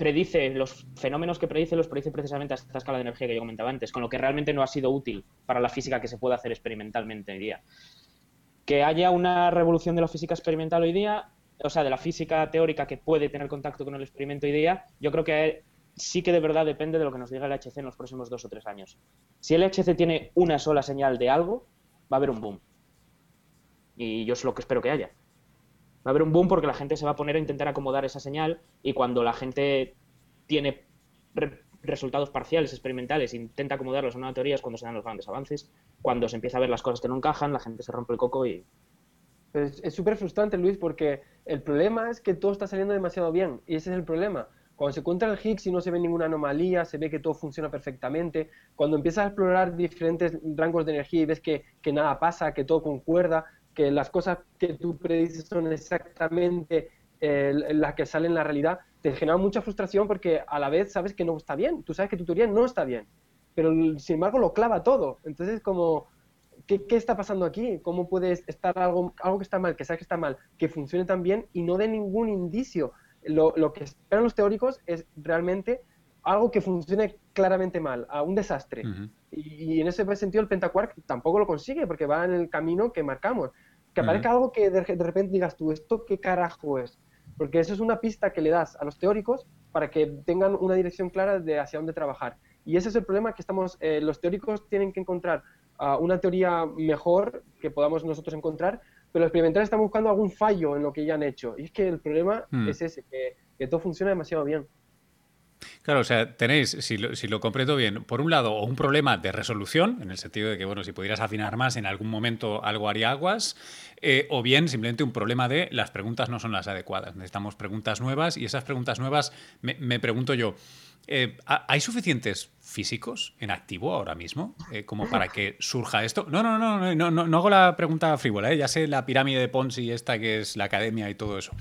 predice los fenómenos que predice los predice precisamente a esta escala de energía que yo comentaba antes, con lo que realmente no ha sido útil para la física que se puede hacer experimentalmente hoy día. Que haya una revolución de la física experimental hoy día, o sea, de la física teórica que puede tener contacto con el experimento hoy día, yo creo que sí que de verdad depende de lo que nos diga el HC en los próximos dos o tres años. Si el HC tiene una sola señal de algo, va a haber un boom. Y yo es lo que espero que haya. Va a haber un boom porque la gente se va a poner a intentar acomodar esa señal y cuando la gente tiene resultados parciales, experimentales, intenta acomodarlos en una teoría es cuando se dan los grandes avances, cuando se empieza a ver las cosas que no encajan, la gente se rompe el coco y... Es súper frustrante, Luis, porque el problema es que todo está saliendo demasiado bien y ese es el problema. Cuando se encuentra el Higgs y no se ve ninguna anomalía, se ve que todo funciona perfectamente. Cuando empiezas a explorar diferentes rangos de energía y ves que, que nada pasa, que todo concuerda, que las cosas que tú predices son exactamente eh, las que salen en la realidad, te genera mucha frustración porque a la vez sabes que no está bien, tú sabes que tu teoría no está bien, pero sin embargo lo clava todo. Entonces, como, ¿qué, qué está pasando aquí? ¿Cómo puede estar algo, algo que está mal, que sabes que está mal, que funcione tan bien y no dé ningún indicio? Lo, lo que esperan los teóricos es realmente algo que funcione claramente mal, a un desastre. y, en ese sentido el pentaquark tampoco lo consigue porque va en el camino que marcamos. Que aparezca algo que de, repente digas tú, ¿esto qué carajo es? Porque eso es una pista que le das a los teóricos para que tengan una dirección clara de hacia dónde trabajar. Y ese es el problema que estamos, eh, los teóricos tienen que encontrar uh, una teoría mejor que podamos nosotros encontrar, pero los experimentales están buscando algún fallo en lo que ya han hecho. Y es que el problema mm. es ese, que todo funciona demasiado bien. Claro, o sea, tenéis, si lo, si bien, por un lado, un problema de resolución, en el sentido de que, bueno, si pudieras afinar más, en algún momento algo haría aguas, eh, o bien simplemente un problema de las preguntas no son las adecuadas. Necesitamos preguntas nuevas y esas preguntas nuevas, me, pregunto yo, eh, ¿hay suficientes físicos en activo ahora mismo eh, como para que surja esto? No, no, no, no, no, no, hago la pregunta frívola, ya sé la pirámide de Ponzi esta que es la academia y todo eso.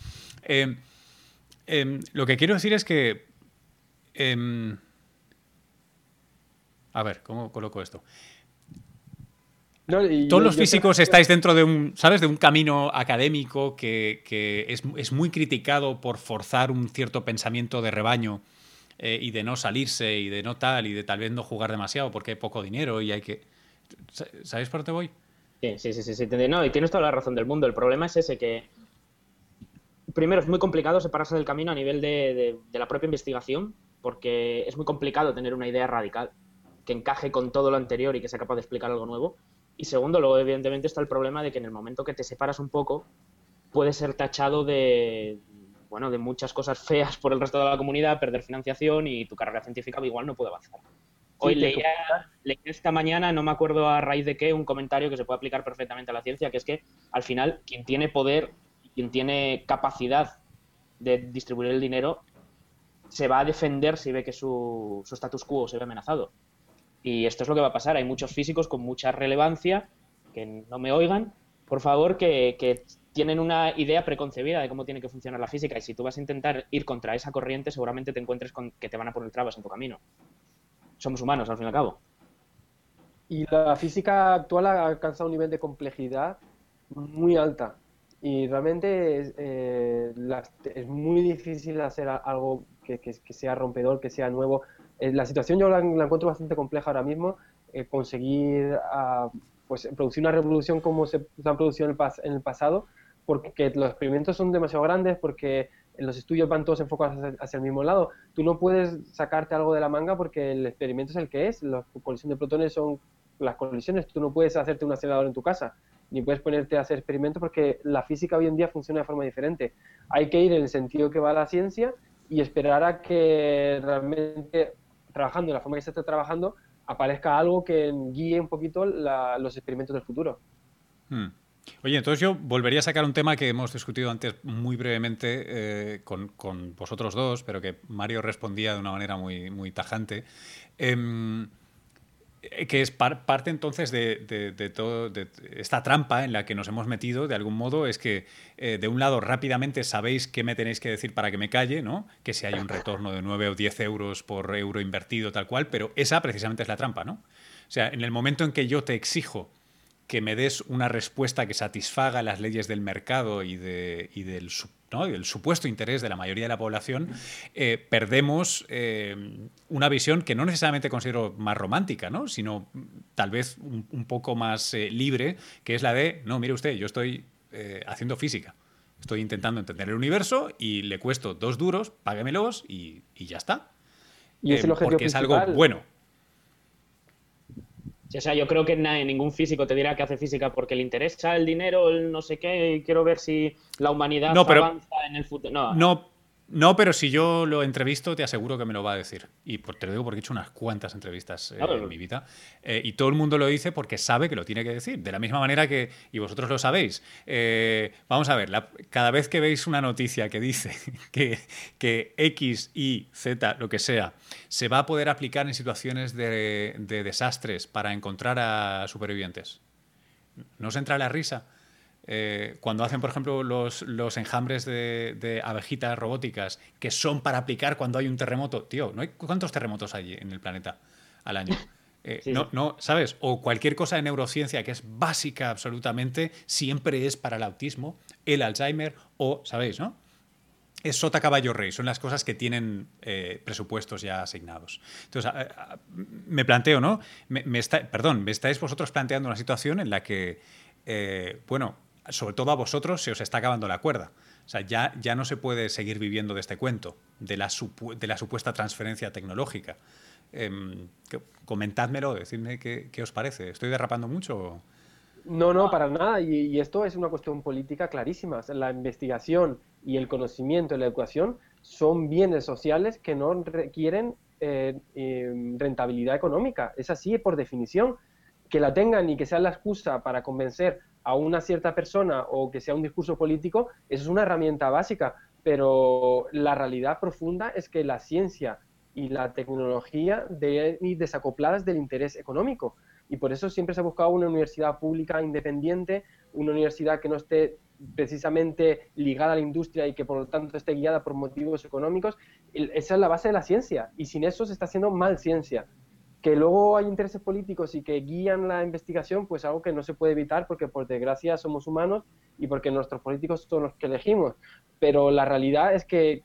Lo que quiero decir es que Em, a ver, ¿cómo coloco esto? Todos los físicos estáis dentro de un, ¿sabes? De un camino académico que, es, muy criticado por forzar un cierto pensamiento de rebaño eh, y de no salirse y de no tal y de tal vez no jugar demasiado porque hay poco dinero y hay que... ¿Sabéis por dónde voy? Sí, sí, sí, sí, No, y tienes toda la razón del mundo. El problema es ese que... Primero, es muy complicado separarse del camino a nivel de la propia investigación, porque es muy complicado tener una idea radical que encaje con todo lo anterior y que sea capaz de explicar algo nuevo. Y segundo, luego evidentemente está el problema de que en el momento que te separas un poco, puede ser tachado de, bueno, de muchas cosas feas por el resto de la comunidad, perder financiación y tu carrera científica igual no puede avanzar. Hoy leía, esta mañana, no me acuerdo a raíz de qué, un comentario que se puede aplicar perfectamente a la ciencia, que es que al final quien tiene poder, quien tiene capacidad de distribuir el dinero se va a defender si ve que su, status quo se ve amenazado. Y esto es lo que va a pasar. Hay muchos físicos con mucha relevancia que no me oigan, por favor, que, tienen una idea preconcebida de cómo tiene que funcionar la física. Y si tú vas a intentar ir contra esa corriente, seguramente te encuentres con que te van a poner trabas en tu camino. Somos humanos, al fin y al cabo. Y la física actual ha alcanzado un nivel de complejidad muy alta. Y realmente es, eh, es muy difícil hacer algo que, sea rompedor, que sea nuevo. Eh, la situación yo la, encuentro bastante compleja ahora mismo. Eh, conseguir ah, pues, producir una revolución como se, han producido en el, pasado, porque los experimentos son demasiado grandes, porque los estudios van todos enfocados hacia, el mismo lado. Tú no puedes sacarte algo de la manga porque el experimento es el que es. La colisión de protones son las colisiones. Tú no puedes hacerte un acelerador en tu casa, ni puedes ponerte a hacer experimentos porque la física hoy en día funciona de forma diferente. Hay que ir en el sentido que va la ciencia y esperar a que realmente, trabajando de la forma que se está trabajando, aparezca algo que guíe un poquito los experimentos del futuro. Hmm. Oye, entonces yo volvería a sacar un tema que hemos discutido antes muy brevemente eh, con, con, vosotros dos, pero que Mario respondía de una manera muy, muy tajante. Em, que es parte entonces de, de, todo de esta trampa en la que nos hemos metido de algún modo es que eh, de un lado rápidamente sabéis qué me tenéis que decir para que me calle, ¿no? Que si hay un retorno de 9 o 10 euros por euro invertido tal cual, pero esa precisamente es la trampa, ¿no? O sea, en el momento en que yo te exijo que me des una respuesta que satisfaga las leyes del mercado y, y del, supuesto interés de la mayoría de la población, eh, perdemos eh, una visión que no necesariamente considero más romántica, ¿no? sino tal vez un, poco más eh, libre, que es la de, no, mire usted, yo estoy haciendo física. Estoy intentando entender el universo y le cuesto dos duros, páguemelos y, y ya está. Y es el objetivo porque es algo bueno. O sea, yo creo que ningún físico te dirá que hace física porque le interesa el dinero, el no sé qué, y quiero ver si la humanidad avanza en el futuro. No, no, no, pero si yo lo entrevisto, te aseguro que me lo va a decir. Y te lo digo porque he hecho unas cuantas entrevistas eh, en mi vida. Eh, y todo el mundo lo dice porque sabe que lo tiene que decir. De la misma manera que, y vosotros lo sabéis, eh, vamos a ver, cada vez que veis una noticia que dice que, que, X, Y, Z, lo que sea, se va a poder aplicar en situaciones de, de desastres para encontrar a supervivientes, ¿no os entra la risa? Eh, cuando hacen, por ejemplo, los, los enjambres de, abejitas robóticas que son para aplicar cuando hay un terremoto, tío, ¿no hay cuántos terremotos hay en el planeta al año? Eh, no, no, ¿sabes? O cualquier cosa de neurociencia que es básica absolutamente, siempre es para el autismo, el Alzheimer o, ¿sabéis, no? Es sota caballo rey, son las cosas que tienen eh, presupuestos ya asignados. Entonces, me planteo, ¿no? Me, perdón, me estáis vosotros planteando una situación en la que, bueno, sobre todo a vosotros, se os está acabando la cuerda. O sea, ya, ya no se puede seguir viviendo de este cuento, de la, de la supuesta transferencia tecnológica. Eh, comentádmelo, decidme qué, os parece. ¿Estoy derrapando mucho? No, no, para nada. Y, esto es una cuestión política clarísima. La investigación y el conocimiento y la educación son bienes sociales que no requieren eh, em, rentabilidad económica. Es así por definición. Que la tengan y que sea la excusa para convencer a una cierta persona o que sea un discurso político, eso es una herramienta básica, pero la realidad profunda es que la ciencia y la tecnología deben ir desacopladas del interés económico. Y por eso siempre se ha buscado una universidad pública independiente, una universidad que no esté precisamente ligada a la industria y que por lo tanto esté guiada por motivos económicos. Esa es la base de la ciencia y sin eso se está haciendo mal ciencia. Que luego hay intereses políticos y que guían la investigación, pues algo que no se puede evitar porque por desgracia somos humanos y porque nuestros políticos son los que elegimos. Pero la realidad es que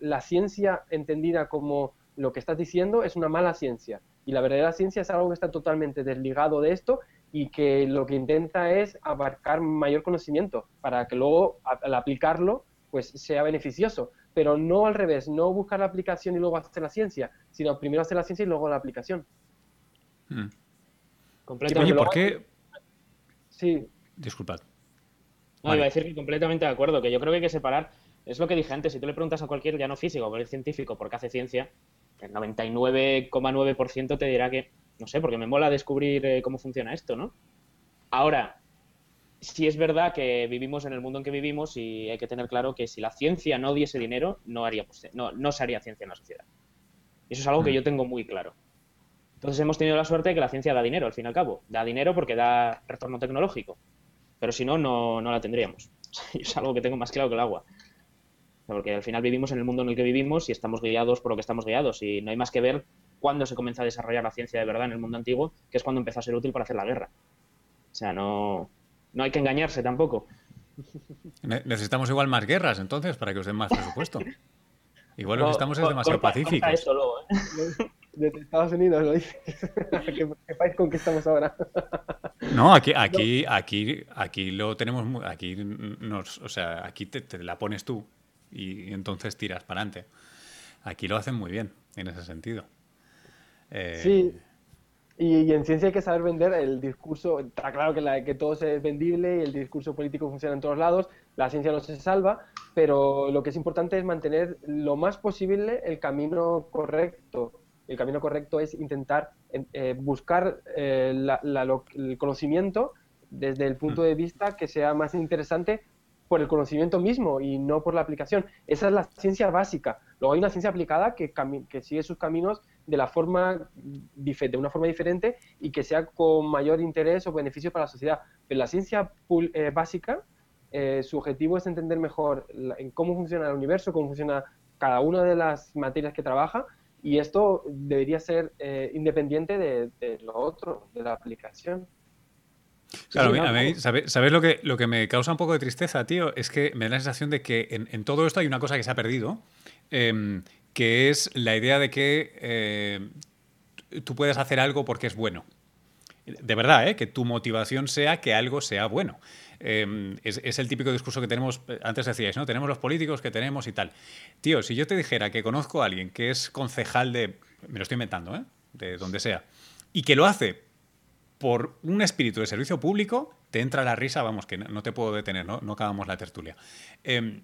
la ciencia entendida como lo que estás diciendo es una mala ciencia. Y la verdadera ciencia es algo que está totalmente desligado de esto y que lo que intenta es abarcar mayor conocimiento para que luego al aplicarlo pues sea beneficioso pero no al revés, no buscar la aplicación y luego hacer la ciencia, sino primero hacer la ciencia y luego la aplicación. Hmm. Oye, ¿por qué? Sí. Disculpad. No, iba a decir que completamente de acuerdo, que yo creo que hay que separar, es lo que dije antes, si tú le preguntas a cualquier, ya no físico, cualquier científico, por qué hace ciencia, el 99,9% te dirá que, no sé, porque me mola descubrir eh, cómo funciona esto, ¿no? Ahora, sí es verdad que vivimos en el mundo en que vivimos y hay que tener claro que si la ciencia no diese dinero, no, haría, no, no se haría ciencia en la sociedad. Y eso es algo que mm. yo tengo muy claro. Entonces hemos tenido la suerte de que la ciencia da dinero, al fin y al cabo. Da dinero porque da retorno tecnológico. Pero si no, no, la tendríamos. es algo que tengo más claro que el agua. Porque al final vivimos en el mundo en el que vivimos y estamos guiados por lo que estamos guiados. Y no hay más que ver cuándo se comienza a desarrollar la ciencia de verdad en el mundo antiguo, que es cuando empezó a ser útil para hacer la guerra. O sea, no, no hay que engañarse tampoco. Necesitamos igual más guerras, entonces, para que os den más presupuesto. Igual lo que estamos es demasiado pacífico. ¿eh? Desde Estados Unidos lo dices. ¿Qué, país con qué estamos ahora? no, aquí, aquí, aquí, aquí lo tenemos. Aquí nos, o sea, aquí te, la pones tú y, entonces tiras para adelante. Aquí lo hacen muy bien en ese sentido. Eh, sí, y, en ciencia hay que saber vender el discurso. Está claro que, la, que todo es vendible y el discurso político funciona en todos lados. La ciencia no se salva, pero lo que es importante es mantener lo más posible el camino correcto. El camino correcto es intentar eh, buscar eh, el conocimiento desde el punto mm. de vista que sea más interesante por el conocimiento mismo y no por la aplicación. Esa es la ciencia básica. Luego hay una ciencia aplicada que, que sigue sus caminos de la forma de una forma diferente y que sea con mayor interés o beneficio para la sociedad. Pero la ciencia eh, básica, eh, su objetivo es entender mejor en cómo funciona el universo, cómo funciona cada una de las materias que trabaja y esto debería ser eh, independiente de, lo otro, de la aplicación. Claro, a mí, ¿sabes, lo, que, lo que me causa un poco de tristeza, tío? Es que me da la sensación de que en, en todo esto hay una cosa que se ha perdido, eh, que es la idea de que eh, tú puedes hacer algo porque es bueno. De verdad, ¿eh? que tu motivación sea que algo sea bueno. Em, es, el típico discurso que tenemos, antes decíais, ¿no? Tenemos los políticos que tenemos y tal. Tío, si yo te dijera que conozco a alguien que es concejal de, me lo estoy inventando, ¿eh? de donde sea, y que lo hace por un espíritu de servicio público, te entra la risa, vamos, que no te puedo detener, no, no acabamos la tertulia. Em,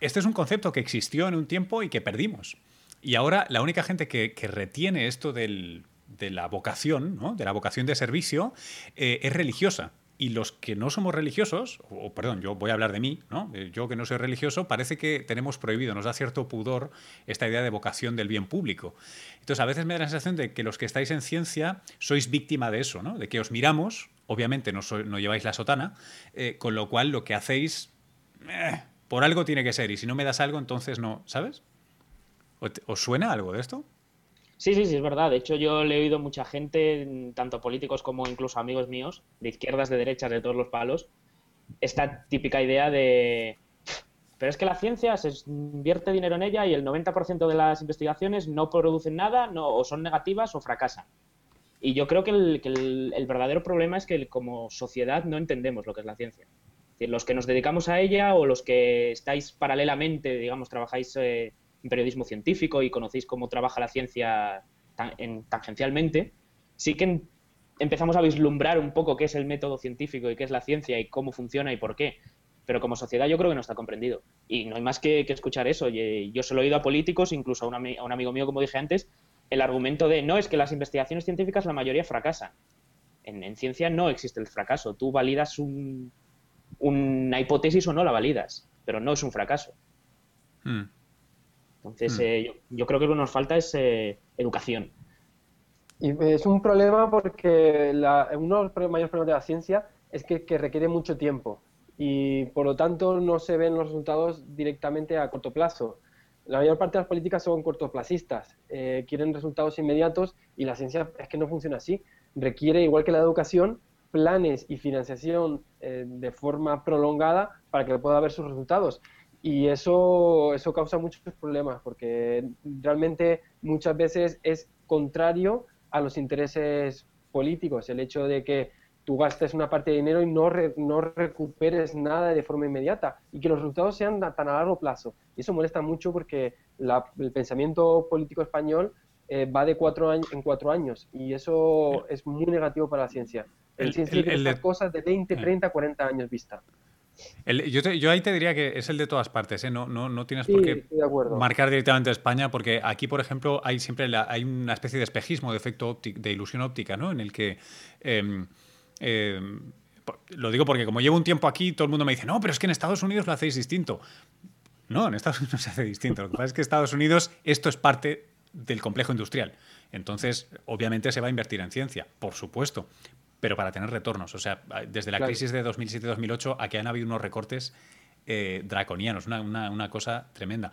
este es un concepto que existió en un tiempo y que perdimos. Y ahora la única gente que, retiene esto de la vocación, de la vocación de servicio, eh, es religiosa y los que no somos religiosos, o perdón, yo voy a hablar de mí, ¿no? Eh, yo que no soy religioso, parece que tenemos prohibido, nos da cierto pudor esta idea de vocación del bien público. Entonces, a veces me da la sensación de que los que estáis en ciencia sois víctima de eso, ¿no? De que os miramos, obviamente no, lleváis la sotana, eh, con lo cual lo que hacéis, por algo tiene que ser, y si no me das algo, entonces no, ¿sabes? ¿Os suena algo de esto? Sí, sí, sí, es verdad. De hecho, yo le he oído mucha gente, tanto políticos como incluso amigos míos, de izquierdas, de derechas, de todos los palos, esta típica idea de... Pero es que la ciencia se invierte dinero en ella y el 90% de las investigaciones no producen nada, no, o son negativas o fracasan. Y yo creo que, el, verdadero problema es que como sociedad no entendemos lo que es la ciencia. Decir, los que nos dedicamos a ella o los que estáis paralelamente, digamos, trabajáis eh, periodismo científico y conocéis cómo trabaja la ciencia en, tangencialmente, sí que empezamos a vislumbrar un poco qué es el método científico y qué es la ciencia y cómo funciona y por qué. Pero como sociedad yo creo que no está comprendido. Y no hay más que, escuchar eso. Yo se lo he oído a políticos, incluso a, un amigo mío, como dije antes, el argumento de no es que las investigaciones científicas la mayoría fracasan. En, ciencia no existe el fracaso. Tú validas una hipótesis o no la validas, pero no es un fracaso. Hmm. Entonces, hmm. eh, yo, creo que lo que nos falta es eh, educación. Y es un problema porque uno de los mayores problemas de la ciencia es que, requiere mucho tiempo y por lo tanto no se ven los resultados directamente a corto plazo. La mayor parte de las políticas son cortoplacistas, eh, quieren resultados inmediatos y la ciencia es que no funciona así. Requiere, igual que la educación, planes y financiación de forma prolongada para que pueda haber sus resultados. Y eso, eso causa muchos problemas porque realmente muchas veces es contrario a los intereses políticos, el hecho de que tú gastes una parte de dinero y no, no recuperes nada de forma inmediata y que los resultados sean tan a largo plazo. Y eso molesta mucho porque el pensamiento político español eh, va de cuatro años en cuatro años y eso es muy negativo para la ciencia. En ciencia hay cosas de 20, 30, 40 años vista yo, ahí te diría que es el de todas partes, ¿eh? no, no, no, tienes por qué marcar directamente a España, porque aquí, por ejemplo, hay siempre hay una especie de espejismo, de efecto óptico, de ilusión óptica, ¿no? En el que. Em, em, lo digo porque como llevo un tiempo aquí, todo el mundo me dice, no, pero es que en Estados Unidos lo hacéis distinto. No, en Estados Unidos se hace distinto. Lo que pasa es que en Estados Unidos esto es parte del complejo industrial. Entonces, obviamente se va a invertir en ciencia, por supuesto pero para tener retornos. O sea, desde la crisis de 2007-2008 aquí han habido unos recortes eh, draconianos, una, cosa tremenda.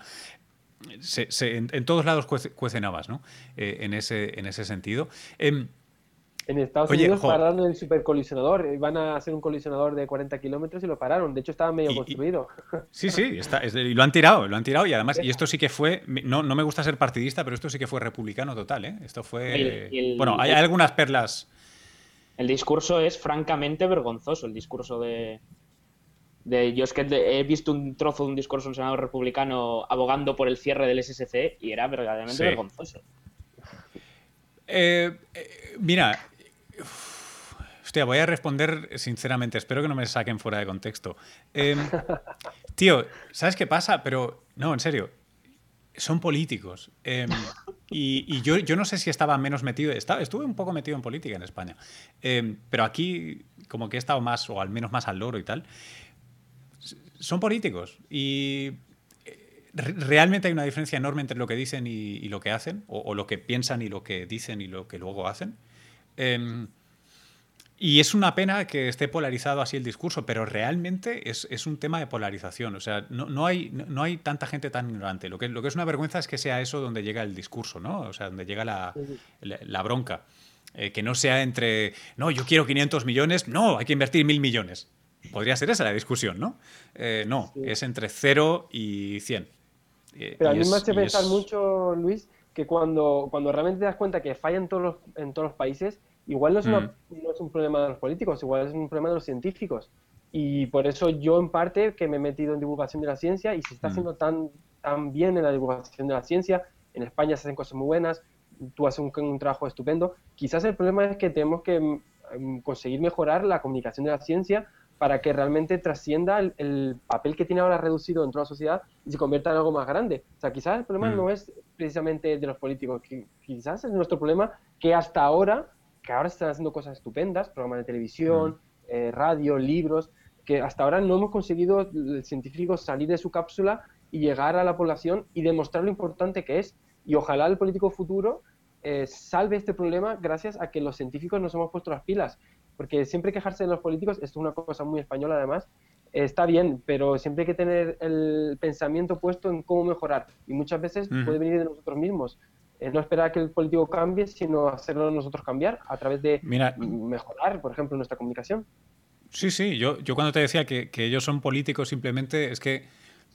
en, todos lados cuecen habas, ¿no? Eh, en, ese, en ese sentido. Em, en Estados Unidos pararon el supercolisionador. Iban a hacer un colisionador de 40 kilómetros y lo pararon. De hecho, estaba medio construido. sí, sí, está, y lo han tirado, lo han tirado. Y además, y esto sí que fue. No, no me gusta ser partidista, pero esto sí que fue republicano total, ¿eh? Esto fue. bueno, hay algunas perlas el discurso es francamente vergonzoso, el discurso de... de yo es que he visto un trozo de un discurso de un senador republicano abogando por el cierre del SSC y era verdaderamente vergonzoso. Eh, eh, mira, hostia, voy a responder sinceramente, espero que no me saquen fuera de contexto. Em, tío, ¿sabes qué pasa? Pero, no, en serio, son políticos. Em, y, yo, yo, no sé si estaba menos metido, estaba, estuve un poco metido en política en España, em, pero aquí como que he estado más, o al menos más al loro y tal, son políticos. Y eh, realmente hay una diferencia enorme entre lo que dicen y, lo que hacen, o, lo que piensan y lo que dicen y lo que luego hacen. Em, y es una pena que esté polarizado así el discurso, pero realmente es, un tema de polarización. O sea, no, hay, no hay tanta gente tan ignorante. Lo que, lo que es una vergüenza es que sea eso donde llega el discurso, ¿no? O sea, donde llega la, bronca. Eh, que no sea entre, no, yo quiero 500 millones, no, hay que invertir mil millones. Podría ser esa la discusión, ¿no? Eh, no, es entre 0 y 100. Eh, pero a mí me hace pensar mucho, Luis, que cuando, cuando realmente te das cuenta que falla en todos los, en todos los países, igual no es, mm. no es un problema de los políticos, igual es un problema de los científicos. Y por eso yo en parte que me he metido en divulgación de la ciencia y se está mm. haciendo tan, tan bien en la divulgación de la ciencia, en España se hacen cosas muy buenas, tú haces un, trabajo estupendo, quizás el problema es que tenemos que mm, conseguir mejorar la comunicación de la ciencia para que realmente trascienda el, papel que tiene ahora reducido dentro de la sociedad y se convierta en algo más grande. O sea, quizás el problema mm. no es precisamente de los políticos, quizás es nuestro problema que hasta ahora, que ahora están haciendo cosas estupendas, programas de televisión, mm. eh, radio, libros, que hasta ahora no hemos conseguido el científico salir de su cápsula y llegar a la población y demostrar lo importante que es. Y ojalá el político futuro eh, salve este problema gracias a que los científicos nos hemos puesto las pilas porque siempre quejarse de los políticos, esto es una cosa muy española además, está bien, pero siempre hay que tener el pensamiento puesto en cómo mejorar. Y muchas veces puede venir de nosotros mismos. Eh, no esperar que el político cambie, sino hacerlo nosotros cambiar a través de mejorar, por ejemplo, nuestra comunicación. Sí, sí, yo, yo cuando te decía que, ellos son políticos simplemente es que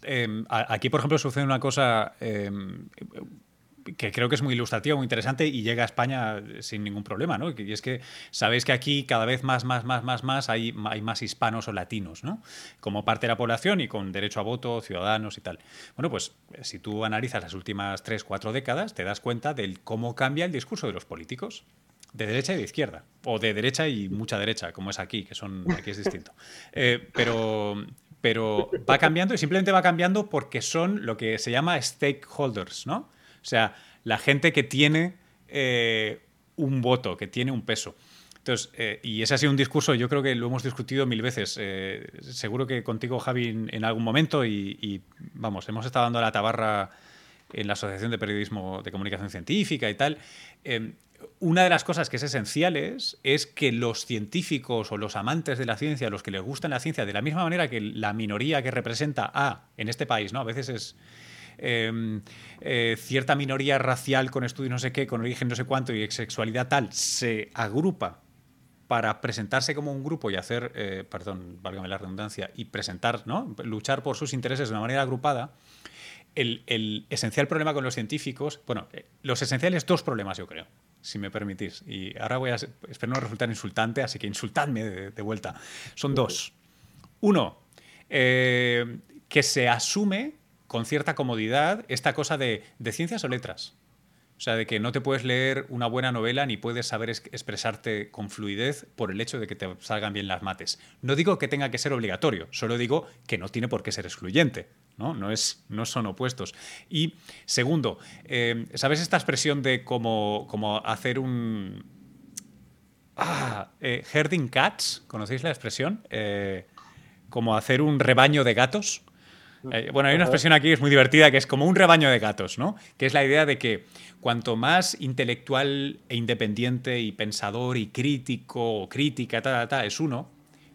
em, aquí, por ejemplo, sucede una cosa em, que creo que es muy ilustrativo, muy interesante y llega a España sin ningún problema, ¿no? Y es que sabéis que aquí cada vez más, más, más, más, más hay, hay más hispanos o latinos, ¿no? Como parte de la población y con derecho a voto, ciudadanos y tal. Bueno, pues si tú analizas las últimas tres, cuatro décadas, te das cuenta de cómo cambia el discurso de los políticos. De derecha y de izquierda. O de derecha y mucha derecha, como es aquí, que son aquí es distinto. Eh, pero, pero va cambiando y simplemente va cambiando porque son lo que se llama stakeholders, ¿no? O sea, la gente que tiene eh, un voto, que tiene un peso. Entonces, eh, y ese ha sido un discurso, yo creo que lo hemos discutido mil veces. Eh, seguro que contigo, Javi, en, algún momento, y, vamos, hemos estado dando la tabarra en la Asociación de Periodismo de Comunicación Científica y tal. una de las cosas que es esenciales es que los científicos o los amantes de la ciencia, los que les gusta la ciencia, de la misma manera que la minoría que representa a, en este país, ¿no? A veces es Em, eh, cierta minoría racial con estudio no sé qué, con origen no sé cuánto y sexualidad tal, se agrupa para presentarse como un grupo y hacer, eh, perdón, válgame la redundancia, y presentar, ¿no? luchar por sus intereses de una manera agrupada, el, esencial problema con los científicos, bueno, eh, los esenciales dos problemas yo creo, si me permitís, y ahora voy a, espero no resultar insultante, así que insultadme de, vuelta, son dos. Uno, que se asume con cierta comodidad esta cosa de, ciencias o letras. O sea, de que no te puedes leer una buena novela ni puedes saber expresarte con fluidez por el hecho de que te salgan bien las mates. No digo que tenga que ser obligatorio, solo digo que no tiene por qué ser excluyente. No, no, es, no son opuestos. Y segundo, eh, ¿sabes esta expresión de como, hacer un... Ah, eh, herding cats, ¿conocéis la expresión? Eh, como hacer un rebaño de gatos. Eh, bueno, hay una expresión aquí que es muy divertida, que es como un rebaño de gatos, ¿no? Que es la idea de que cuanto más intelectual e independiente y pensador y crítico o crítica es uno,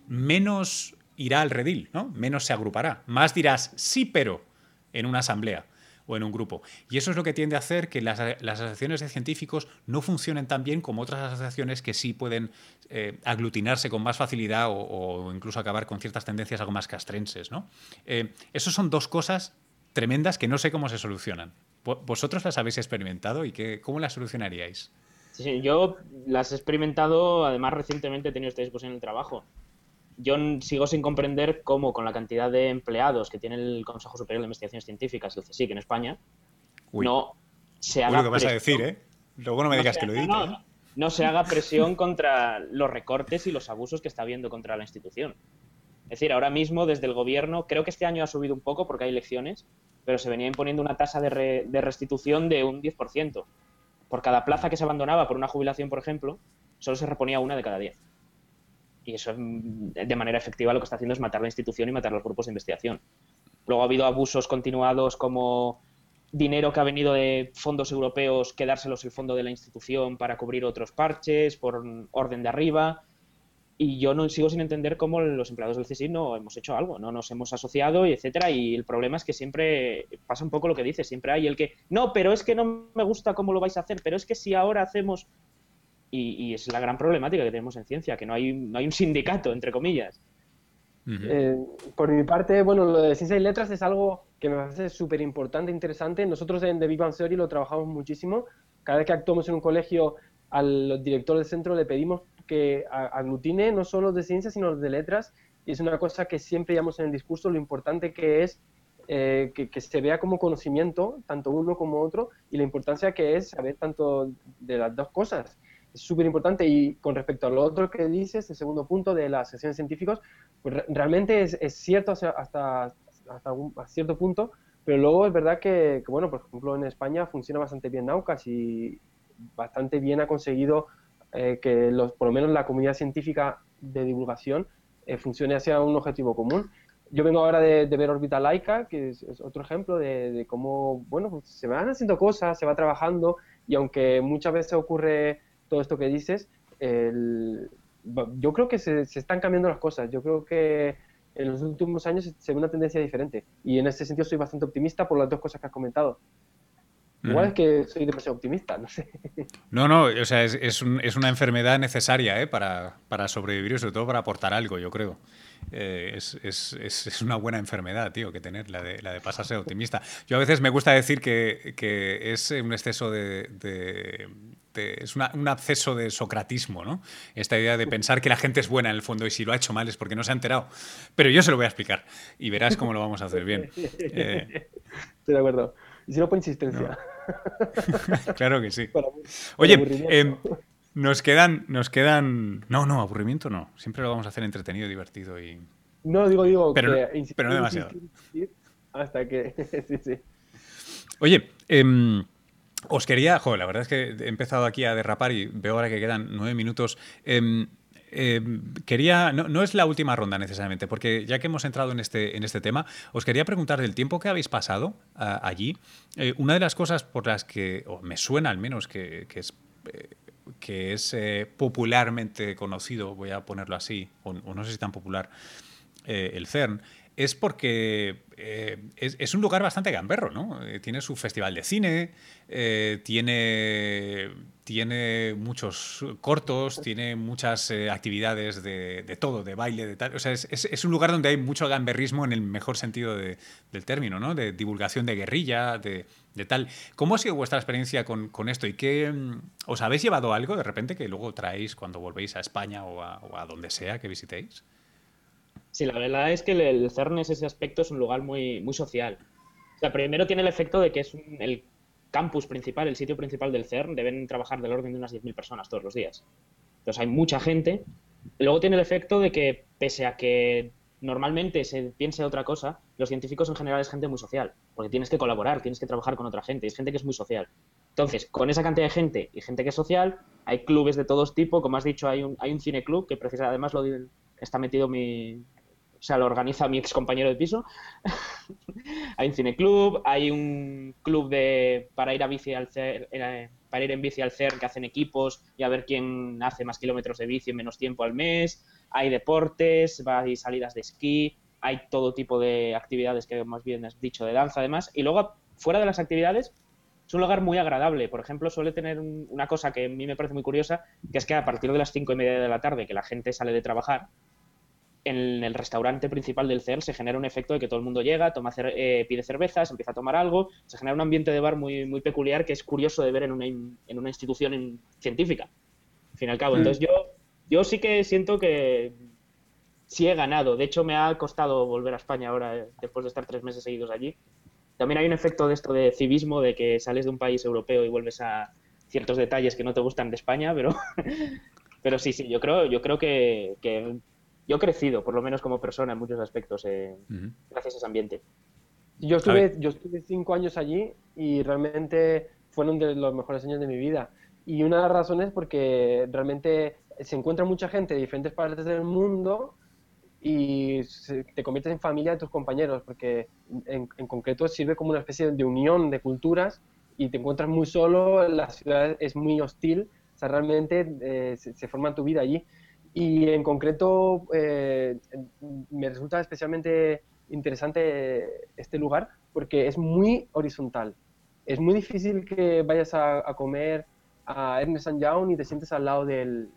menos irá al redil, ¿no? Menos se agrupará. Más dirás sí, pero en una asamblea o en un grupo. Y eso es lo que tiende a hacer que las, asociaciones de científicos no funcionen tan bien como otras asociaciones que sí pueden eh, aglutinarse con más facilidad o, incluso acabar con ciertas tendencias algo más castrenses. ¿no? Eh, Esas son dos cosas tremendas que no sé cómo se solucionan. ¿Vosotros las habéis experimentado y qué, cómo las solucionaríais? Sí, yo las he experimentado, además recientemente he tenido esta discusión en el trabajo yo sigo sin comprender cómo con la cantidad de empleados que tiene el Consejo Superior de Investigaciones Científicas, el CSIC, en España, no se haga... lo que vas a decir, ¿eh? Luego no me digas que lo. ¿eh? No, se haga presión contra los recortes y los abusos que está habiendo contra la institución. Es decir, ahora mismo desde el gobierno, creo que este año ha subido un poco porque hay elecciones, pero se venía imponiendo una tasa de, de restitución de un 10%. Por cada plaza que se abandonaba por una jubilación, por ejemplo, solo se reponía una de cada 10 y eso mm, de manera efectiva lo que está haciendo es matar la institución y matar los grupos de investigación. Luego ha habido abusos continuados como dinero que ha venido de fondos europeos, quedárselos el fondo de la institución para cubrir otros parches por orden de arriba. Y yo no sigo sin entender cómo los empleados del CSIC no hemos hecho algo, no nos hemos asociado y etcétera. Y el problema es que siempre pasa un poco lo que dice, siempre hay el que no, pero es que no me gusta cómo lo vais a hacer, pero es que si ahora hacemos y, es la gran problemática que tenemos en ciencia, que no hay, no hay un sindicato, entre comillas. Eh, por mi parte, bueno, lo de ciencia y letras es algo que me parece súper importante, interesante. Nosotros en The Big Bang Theory lo trabajamos muchísimo. Cada vez que actuamos en un colegio, al director del centro le pedimos que aglutine no solo de ciencia, sino de letras. Y es una cosa que siempre llevamos en el discurso, lo importante que es eh, que, que, se vea como conocimiento, tanto uno como otro, y la importancia que es saber tanto de las dos cosas. Es súper importante. Y con respecto a lo otro que dices, el segundo punto de las sesiones científicos, pues realmente es, es cierto hasta, hasta, hasta cierto punto, pero luego es verdad que, bueno, por ejemplo, en España funciona bastante bien Naucas y bastante bien ha conseguido eh, que los, por lo menos la comunidad científica de divulgación eh, funcione hacia un objetivo común. Yo vengo ahora de, ver Orbita Laika, que es, otro ejemplo de, cómo, bueno, pues se van haciendo cosas, se va trabajando y aunque muchas veces ocurre todo esto que dices, yo creo que se, se están cambiando las cosas. Yo creo que en los últimos años se ve una tendencia diferente. Y en ese sentido soy bastante optimista por las dos cosas que has comentado. Igual es que soy demasiado optimista, no sé. No, no, o sea, es, es, es una enfermedad necesaria ¿eh? para, para, sobrevivir y sobre todo para aportar algo, yo creo. Eh, es, es, una buena enfermedad, tío, que tener, la de, la de pasarse optimista. Yo a veces me gusta decir que, que es un exceso de, es un absceso de socratismo, ¿no? Esta idea de pensar que la gente es buena en el fondo y si lo ha hecho mal es porque no se ha enterado. Pero yo se lo voy a explicar y verás cómo lo vamos a hacer bien. Eh, Estoy de acuerdo. Y si no, por insistencia. claro que sí. Oye, em, nos quedan, nos quedan. No, no, aburrimiento no. Siempre lo vamos a hacer entretenido, divertido y. No, digo, digo. Pero, pero no demasiado. Hasta que. sí, sí. Oye, eh, os quería, joder, la verdad es que he empezado aquí a derrapar y veo ahora que quedan nueve minutos. Em, em, quería, no, es la última ronda necesariamente, porque ya que hemos entrado en este, en este tema, os quería preguntar del tiempo que habéis pasado allí. Eh, una de las cosas por las que, o me suena al menos, que, es, eh, que es eh, popularmente conocido, voy a ponerlo así, o, no sé si tan popular, el CERN, es porque eh, es, un lugar bastante gamberro, ¿no? Eh, tiene su festival de cine, eh, tiene, tiene muchos cortos, tiene muchas actividades de, todo, de baile, de tal. O sea, es, un lugar donde hay mucho gamberrismo en el mejor sentido del término, ¿no? De divulgación de guerrilla, de, tal. ¿Cómo ha sido vuestra experiencia con, esto? ¿Y qué mm, os habéis llevado algo de repente que luego traéis cuando volvéis a España o a donde sea que visitéis? Sí, la verdad es que el CERN es ese aspecto es un lugar muy, muy social. O sea, primero tiene el efecto de que es el campus principal, el sitio principal del CERN, deben trabajar del orden de unas 10.000 personas todos los días. Entonces hay mucha gente. Luego tiene el efecto de que, pese a que normalmente se piense otra cosa, los científicos en general es gente muy social, porque tienes que colaborar, tienes que trabajar con otra gente, es gente que es muy social. Entonces, con esa cantidad de gente y gente que es social, hay clubes de todos tipos, como has dicho, hay un, hay un cineclub que precisamente además lo está metido mi, o sea, lo organiza mi ex compañero de piso. hay un cineclub, hay un club de para ir a bici al eh, para ir en bici al CERN que hacen equipos y a ver quién hace más kilómetros de bici en menos tiempo al mes. Hay deportes, hay salidas de esquí, hay todo tipo de actividades que más bien has dicho de danza además. Y luego, fuera de las actividades, es un lugar muy agradable. Por ejemplo, suele tener una cosa que a mí me parece muy curiosa, que es que a partir de las cinco y media de la tarde, que la gente sale de trabajar, en el restaurante principal del CERN se genera un efecto de que todo el mundo llega, toma eh, pide cervezas, empieza a tomar algo, se genera un ambiente de bar muy, muy peculiar que es curioso de ver en una, en una institución científica, al fin y al cabo. Mm. Entonces yo, yo sí que siento que sí he ganado. De hecho, me ha costado volver a España ahora, eh, después de estar tres meses seguidos allí. También hay un efecto de esto de civismo, de que sales de un país europeo y vuelves a ciertos detalles que no te gustan de España, pero, pero sí, sí, yo creo, yo creo que, que yo he crecido, por lo menos como persona, en muchos aspectos, eh, gracias a ese ambiente. Yo estuve, yo estuve cinco años allí y realmente fueron de los mejores años de mi vida. Y una de las razones es porque realmente se encuentra mucha gente de diferentes partes del mundo y te conviertes en familia de tus compañeros, porque en, concreto sirve como una especie de unión de culturas y te encuentras muy solo, la ciudad es muy hostil, o sea, realmente eh, se, se, forma tu vida allí. Y en concreto eh, me resulta especialmente interesante este lugar porque es muy horizontal. Es muy difícil que vayas a, comer a Ernest Young y te sientes al lado del,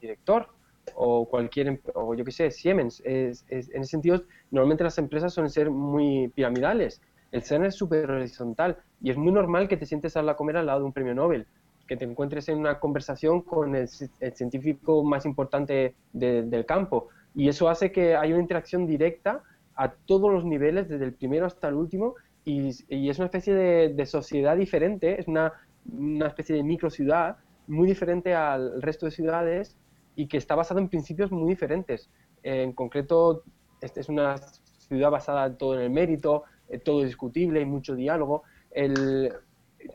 director o cualquier, o yo qué sé, Siemens. Es, en ese sentido, normalmente las empresas suelen ser muy piramidales. El CERN es súper horizontal y es muy normal que te sientes a comer al lado de un premio Nobel que te encuentres en una conversación con el, científico más importante del campo. Y eso hace que haya una interacción directa a todos los niveles, desde el primero hasta el último, y, es una especie de, sociedad diferente, es una, una especie de micro ciudad muy diferente al resto de ciudades y que está basado en principios muy diferentes. En concreto, esta es una ciudad basada todo en el mérito, eh, todo discutible, y mucho diálogo. El,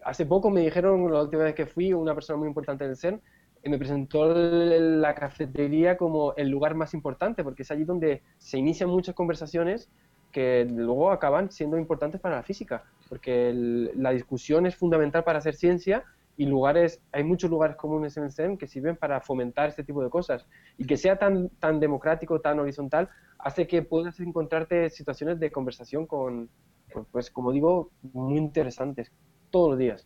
hace poco me dijeron, la última vez que fui, una persona muy importante del CERN, me presentó la cafetería como el lugar más importante, porque es allí donde se inician muchas conversaciones que luego acaban siendo importantes para la física, porque la discusión es fundamental para hacer ciencia y lugares, hay muchos lugares comunes en el CERN que sirven para fomentar este tipo de cosas. Y que sea tan, tan democrático, tan horizontal, hace que puedas encontrarte situaciones de conversación con, pues como digo, muy interesantes todos los días.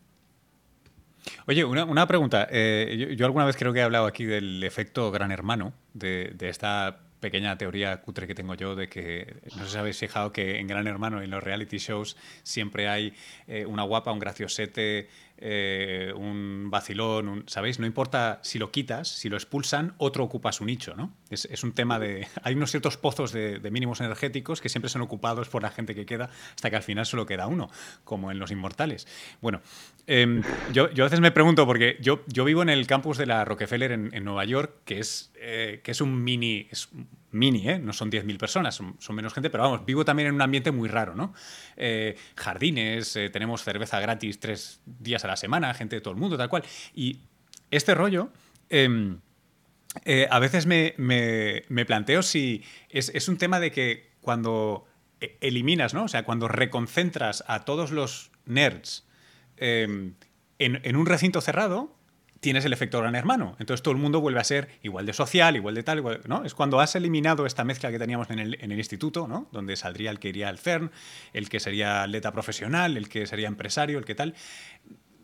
Oye, una, pregunta. Eh, yo, alguna vez creo que he hablado aquí del efecto gran hermano, de, esta pequeña teoría cutre que tengo yo de que, no sé si habéis fijado que en Gran Hermano, en los reality shows, siempre hay eh, una guapa, un graciosete, eh, un vacilón, ¿sabéis? No importa si lo quitas, si lo expulsan, otro ocupa su nicho, ¿no? Es, un tema de... Hay unos ciertos pozos de, mínimos energéticos que siempre son ocupados por la gente que queda hasta que al final solo queda uno, como en Los Inmortales. Bueno, em, yo, a veces me pregunto, porque yo, yo vivo en el campus de la Rockefeller en, Nueva York, que es, eh, que es un mini... Es mini, ¿eh? no son 10.000 personas, son, menos gente, pero vamos, vivo también en un ambiente muy raro, ¿no? Eh, jardines, eh, tenemos cerveza gratis tres días a la semana, gente de todo el mundo, tal cual. Y este rollo... Em, a veces me, planteo si es, un tema de que cuando eliminas, ¿no? O sea, cuando reconcentras a todos los nerds em, en, en, un recinto cerrado, tienes el efecto gran hermano. Entonces todo el mundo vuelve a ser igual de social, igual de tal, ¿no? Es cuando has eliminado esta mezcla que teníamos en el, instituto, ¿no? Donde saldría el que iría al CERN, el que sería atleta profesional, el que sería empresario, el que tal.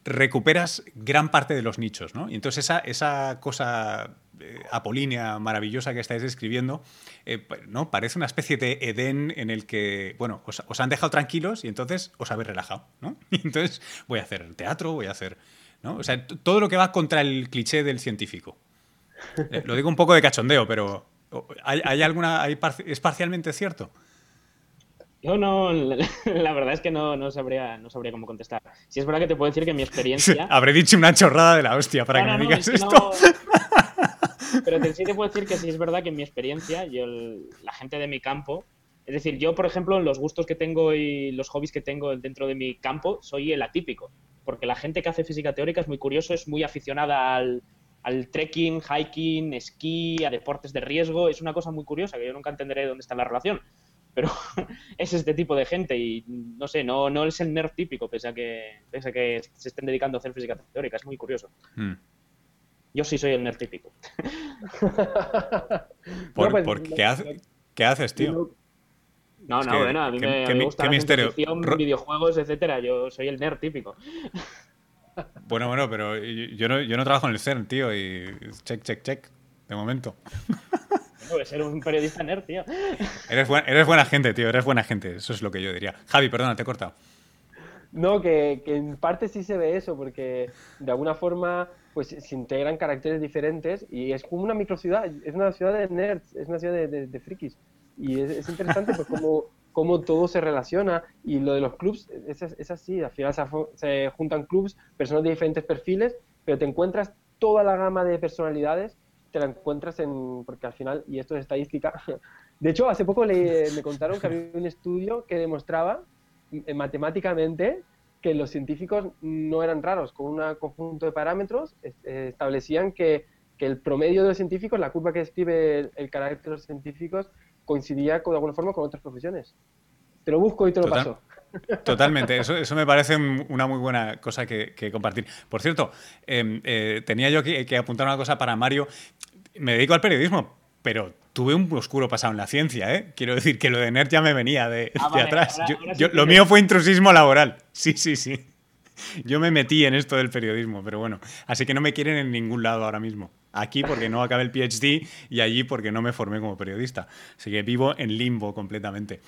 Recuperas gran parte de los nichos, ¿no? Y entonces esa, esa cosa eh, apolínea maravillosa que estáis describiendo, eh, ¿no? Parece una especie de Edén en el que, bueno, os, os, han dejado tranquilos y entonces os habéis relajado, ¿no? Y entonces voy a hacer teatro, voy a hacer o sea, todo lo que va contra el cliché del científico. Eh, lo digo un poco de cachondeo, pero ¿hay, alguna, ¿es parcialmente cierto? Yo no, la verdad es que no, sabría, no sabría cómo contestar. Si es verdad que te puedo decir que mi experiencia... Habré dicho una chorrada de la hostia para que me digas esto. Pero sí te puedo decir que sí es verdad que en mi experiencia, yo, la gente de mi campo, es decir, yo, por ejemplo, en los gustos que tengo y los hobbies que tengo dentro de mi campo, soy el atípico porque la gente que hace física teórica es muy curioso, es muy aficionada al, trekking, hiking, esquí, a deportes de riesgo. Es una cosa muy curiosa que yo nunca entenderé dónde está la relación. Pero es este tipo de gente y no sé, no, no es el nerd típico, pese a, que, pese a que se estén dedicando a hacer física teórica. Es muy curioso. Hmm. Yo sí soy el nerd típico. ¿Por, pues, ¿qué, haces, tío? No, no, bueno, a mí me, gusta la misterio. videojuegos, etcétera. Yo soy el nerd típico. Bueno, bueno, pero yo no, yo no trabajo en el CERN, tío, y check, check, check, de momento. Puede ser un periodista nerd, tío. Eres, eres buena gente, tío, eres buena gente, eso es lo que yo diría. Javi, perdona, te he cortado. No, que, que, en parte sí se ve eso, porque de alguna forma pues se integran caracteres diferentes y es como una microciudad, es una ciudad de nerds, es una ciudad de, de, de frikis. Y es, interesante pues cómo, cómo, todo se relaciona y lo de los clubs es, es así, al final se, juntan clubs, personas de diferentes perfiles, pero te encuentras toda la gama de personalidades, te la encuentras en, porque al final, y esto es estadística, de hecho hace poco le, me contaron que había un estudio que demostraba eh, matemáticamente que los científicos no eran raros, con un conjunto de parámetros eh, establecían que, que, el promedio de los científicos, la curva que describe el, el carácter de los científicos, coincidía con, de alguna forma con otras profesiones. Te lo busco y te lo paso. Totalmente, eso, eso, me parece una muy buena cosa que, compartir. Por cierto, em, eh, tenía yo que, apuntar una cosa para Mario. Me dedico al periodismo, pero tuve un oscuro pasado en la ciencia, ¿eh? Quiero decir que lo de NERD ya me venía de, ah, atrás. lo mío fue intrusismo laboral. Sí, sí, sí. Yo me metí en esto del periodismo, pero bueno, así que no me quieren en ningún lado ahora mismo. Aquí porque no acabé el PhD y allí porque no me formé como periodista. Así que vivo en limbo completamente.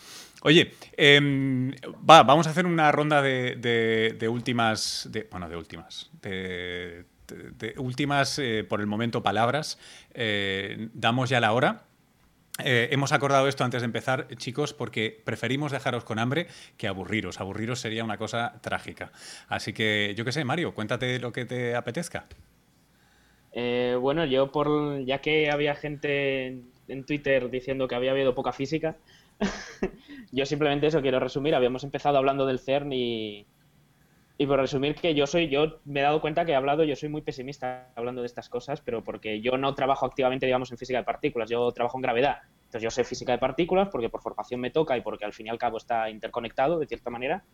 Oye, em, va, vamos a hacer una ronda de, últimas, de, bueno, de últimas, de, últimas, eh, por el momento, palabras. Eh, damos ya la hora. Eh, hemos acordado esto antes de empezar, chicos, porque preferimos dejaros con hambre que aburriros. Aburriros sería una cosa trágica. Así que, yo qué sé, Mario, cuéntate lo que te apetezca. Eh, bueno, yo por ya que había gente en, Twitter diciendo que había habido poca física, yo simplemente eso quiero resumir. Habíamos empezado hablando del CERN y, y por resumir que yo soy, yo me he dado cuenta que he hablado, yo soy muy pesimista hablando de estas cosas, pero porque yo no trabajo activamente, digamos, en física de partículas, yo trabajo en gravedad. Entonces yo sé física de partículas porque por formación me toca y porque al fin y al cabo está interconectado de cierta manera,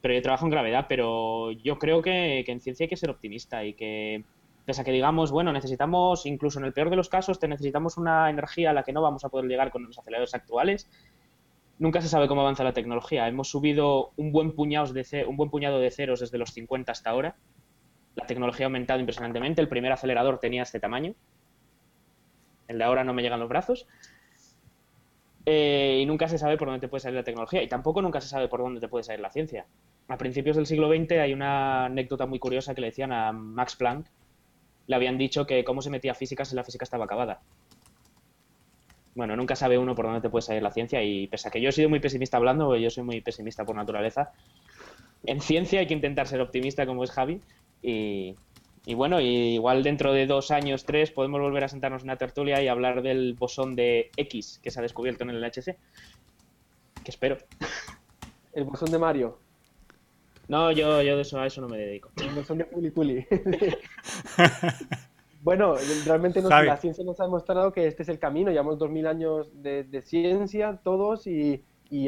pero yo trabajo en gravedad, pero yo creo que, que en ciencia hay que ser optimista y que pese a que digamos, bueno, necesitamos, incluso en el peor de los casos, te necesitamos una energía a la que no vamos a poder llegar con los aceleradores actuales, nunca se sabe cómo avanza la tecnología. Hemos subido un buen, puñado de ceros desde los 50 hasta ahora. La tecnología ha aumentado impresionantemente. El primer acelerador tenía este tamaño. El de ahora no me llegan los brazos. Eh, y nunca se sabe por dónde te puede salir la tecnología. Y tampoco nunca se sabe por dónde te puede salir la ciencia. A principios del siglo XX hay una anécdota muy curiosa que le decían a Max Planck, le habían dicho que cómo se metía física si la física estaba acabada. Bueno, nunca sabe uno por dónde te puede salir la ciencia y pese a que yo he sido muy pesimista hablando, yo soy muy pesimista por naturaleza, en ciencia hay que intentar ser optimista como es Javi y, bueno, igual dentro de dos años, tres, podemos volver a sentarnos en una tertulia y hablar del bosón de X que se ha descubierto en el LHC. Que espero. El bosón de Mario. No, yo, yo de eso, a eso no me dedico. Son de Puli bueno, realmente la ciencia nos ha demostrado que este es el camino. Llevamos 2.000 años de, ciencia todos y,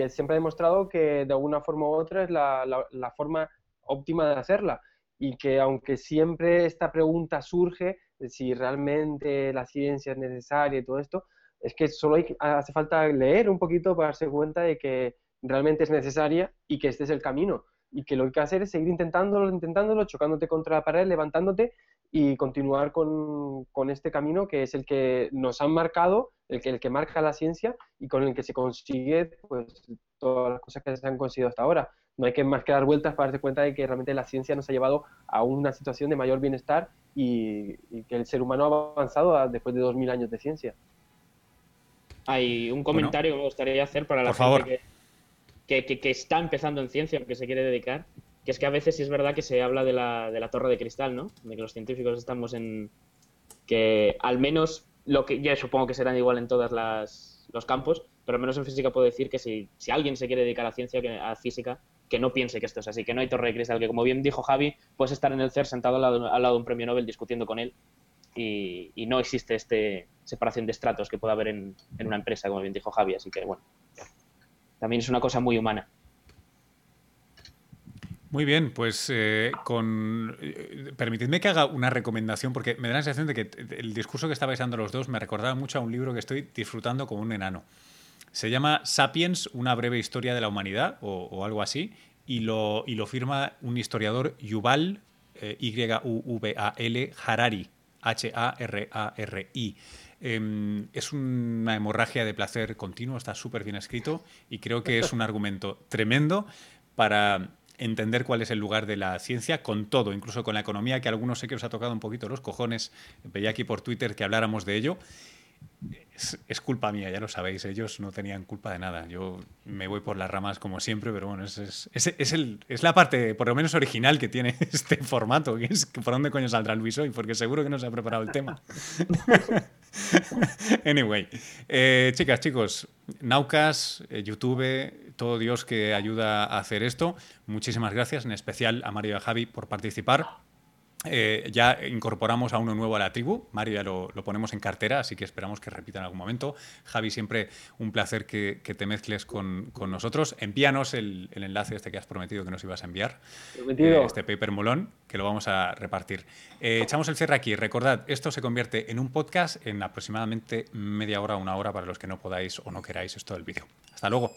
siempre ha demostrado que de alguna forma u otra es la, la, forma óptima de hacerla. Y que aunque siempre esta pregunta surge de si realmente la ciencia es necesaria y todo esto, es que solo hay, hace falta leer un poquito para darse cuenta de que realmente es necesaria y que este es el camino y que lo que hay que hacer es seguir intentándolo, intentándolo, chocándote contra la pared, levantándote y continuar con, con, este camino que es el que nos han marcado, el que, el que marca la ciencia y con el que se consigue pues, todas las cosas que se han conseguido hasta ahora. No hay que más que dar vueltas para darse cuenta de que realmente la ciencia nos ha llevado a una situación de mayor bienestar y, que el ser humano ha avanzado después de 2.000 años de ciencia. Hay un comentario que me gustaría hacer para la gente que que, que, está empezando en ciencia, que se quiere dedicar, que es que a veces sí es verdad que se habla de la, de la torre de cristal, ¿no? De que los científicos estamos en... que al menos lo que ya supongo que serán igual en todos los campos, pero al menos en física puedo decir que si, si alguien se quiere dedicar a ciencia, a física, que no piense que esto es así, que no hay torre de cristal, que como bien dijo Javi, puedes estar en el CER sentado al lado, al lado de un premio Nobel discutiendo con él y, y, no existe este separación de estratos que pueda haber en, en una empresa, como bien dijo Javi, así que bueno, también es una cosa muy humana. Muy bien, pues eh, con eh, permitidme que haga una recomendación, porque me da la sensación de que el discurso que estabais dando los dos me recordaba mucho a un libro que estoy disfrutando como un enano. Se llama Sapiens, una breve historia de la humanidad, o, algo así, y lo, y lo firma un historiador Yuval, eh, Y-U-V-A-L, Harari, H-A-R-A-R-I. Em, es una hemorragia de placer continuo, está súper bien escrito y creo que es un argumento tremendo para entender cuál es el lugar de la ciencia con todo, incluso con la economía, que a algunos sé que os ha tocado un poquito los cojones. Veía aquí por Twitter que habláramos de ello es, culpa mía, ya lo sabéis, ellos no tenían culpa de nada. Yo me voy por las ramas como siempre, pero bueno, es, es, el, la parte, por lo menos original, que tiene este formato, por dónde coño saldrá Luis hoy, porque seguro que no se ha preparado el tema. anyway, eh, chicas, chicos, Naucas, eh, YouTube, todo Dios que ayuda a hacer esto, muchísimas gracias, en especial a Mario y a Javi por participar. Eh, ya incorporamos a uno nuevo a la tribu. Mario ya lo, ponemos en cartera, así que esperamos que repita en algún momento. Javi, siempre un placer que, te mezcles con, nosotros. Envíanos el, enlace este que has prometido que nos ibas a enviar. Prometido. este paper molón, que lo vamos a repartir. Eh, echamos el cierre aquí. Recordad, esto se convierte en un podcast en aproximadamente media hora, una hora para los que no podáis o no queráis esto del vídeo. Hasta luego.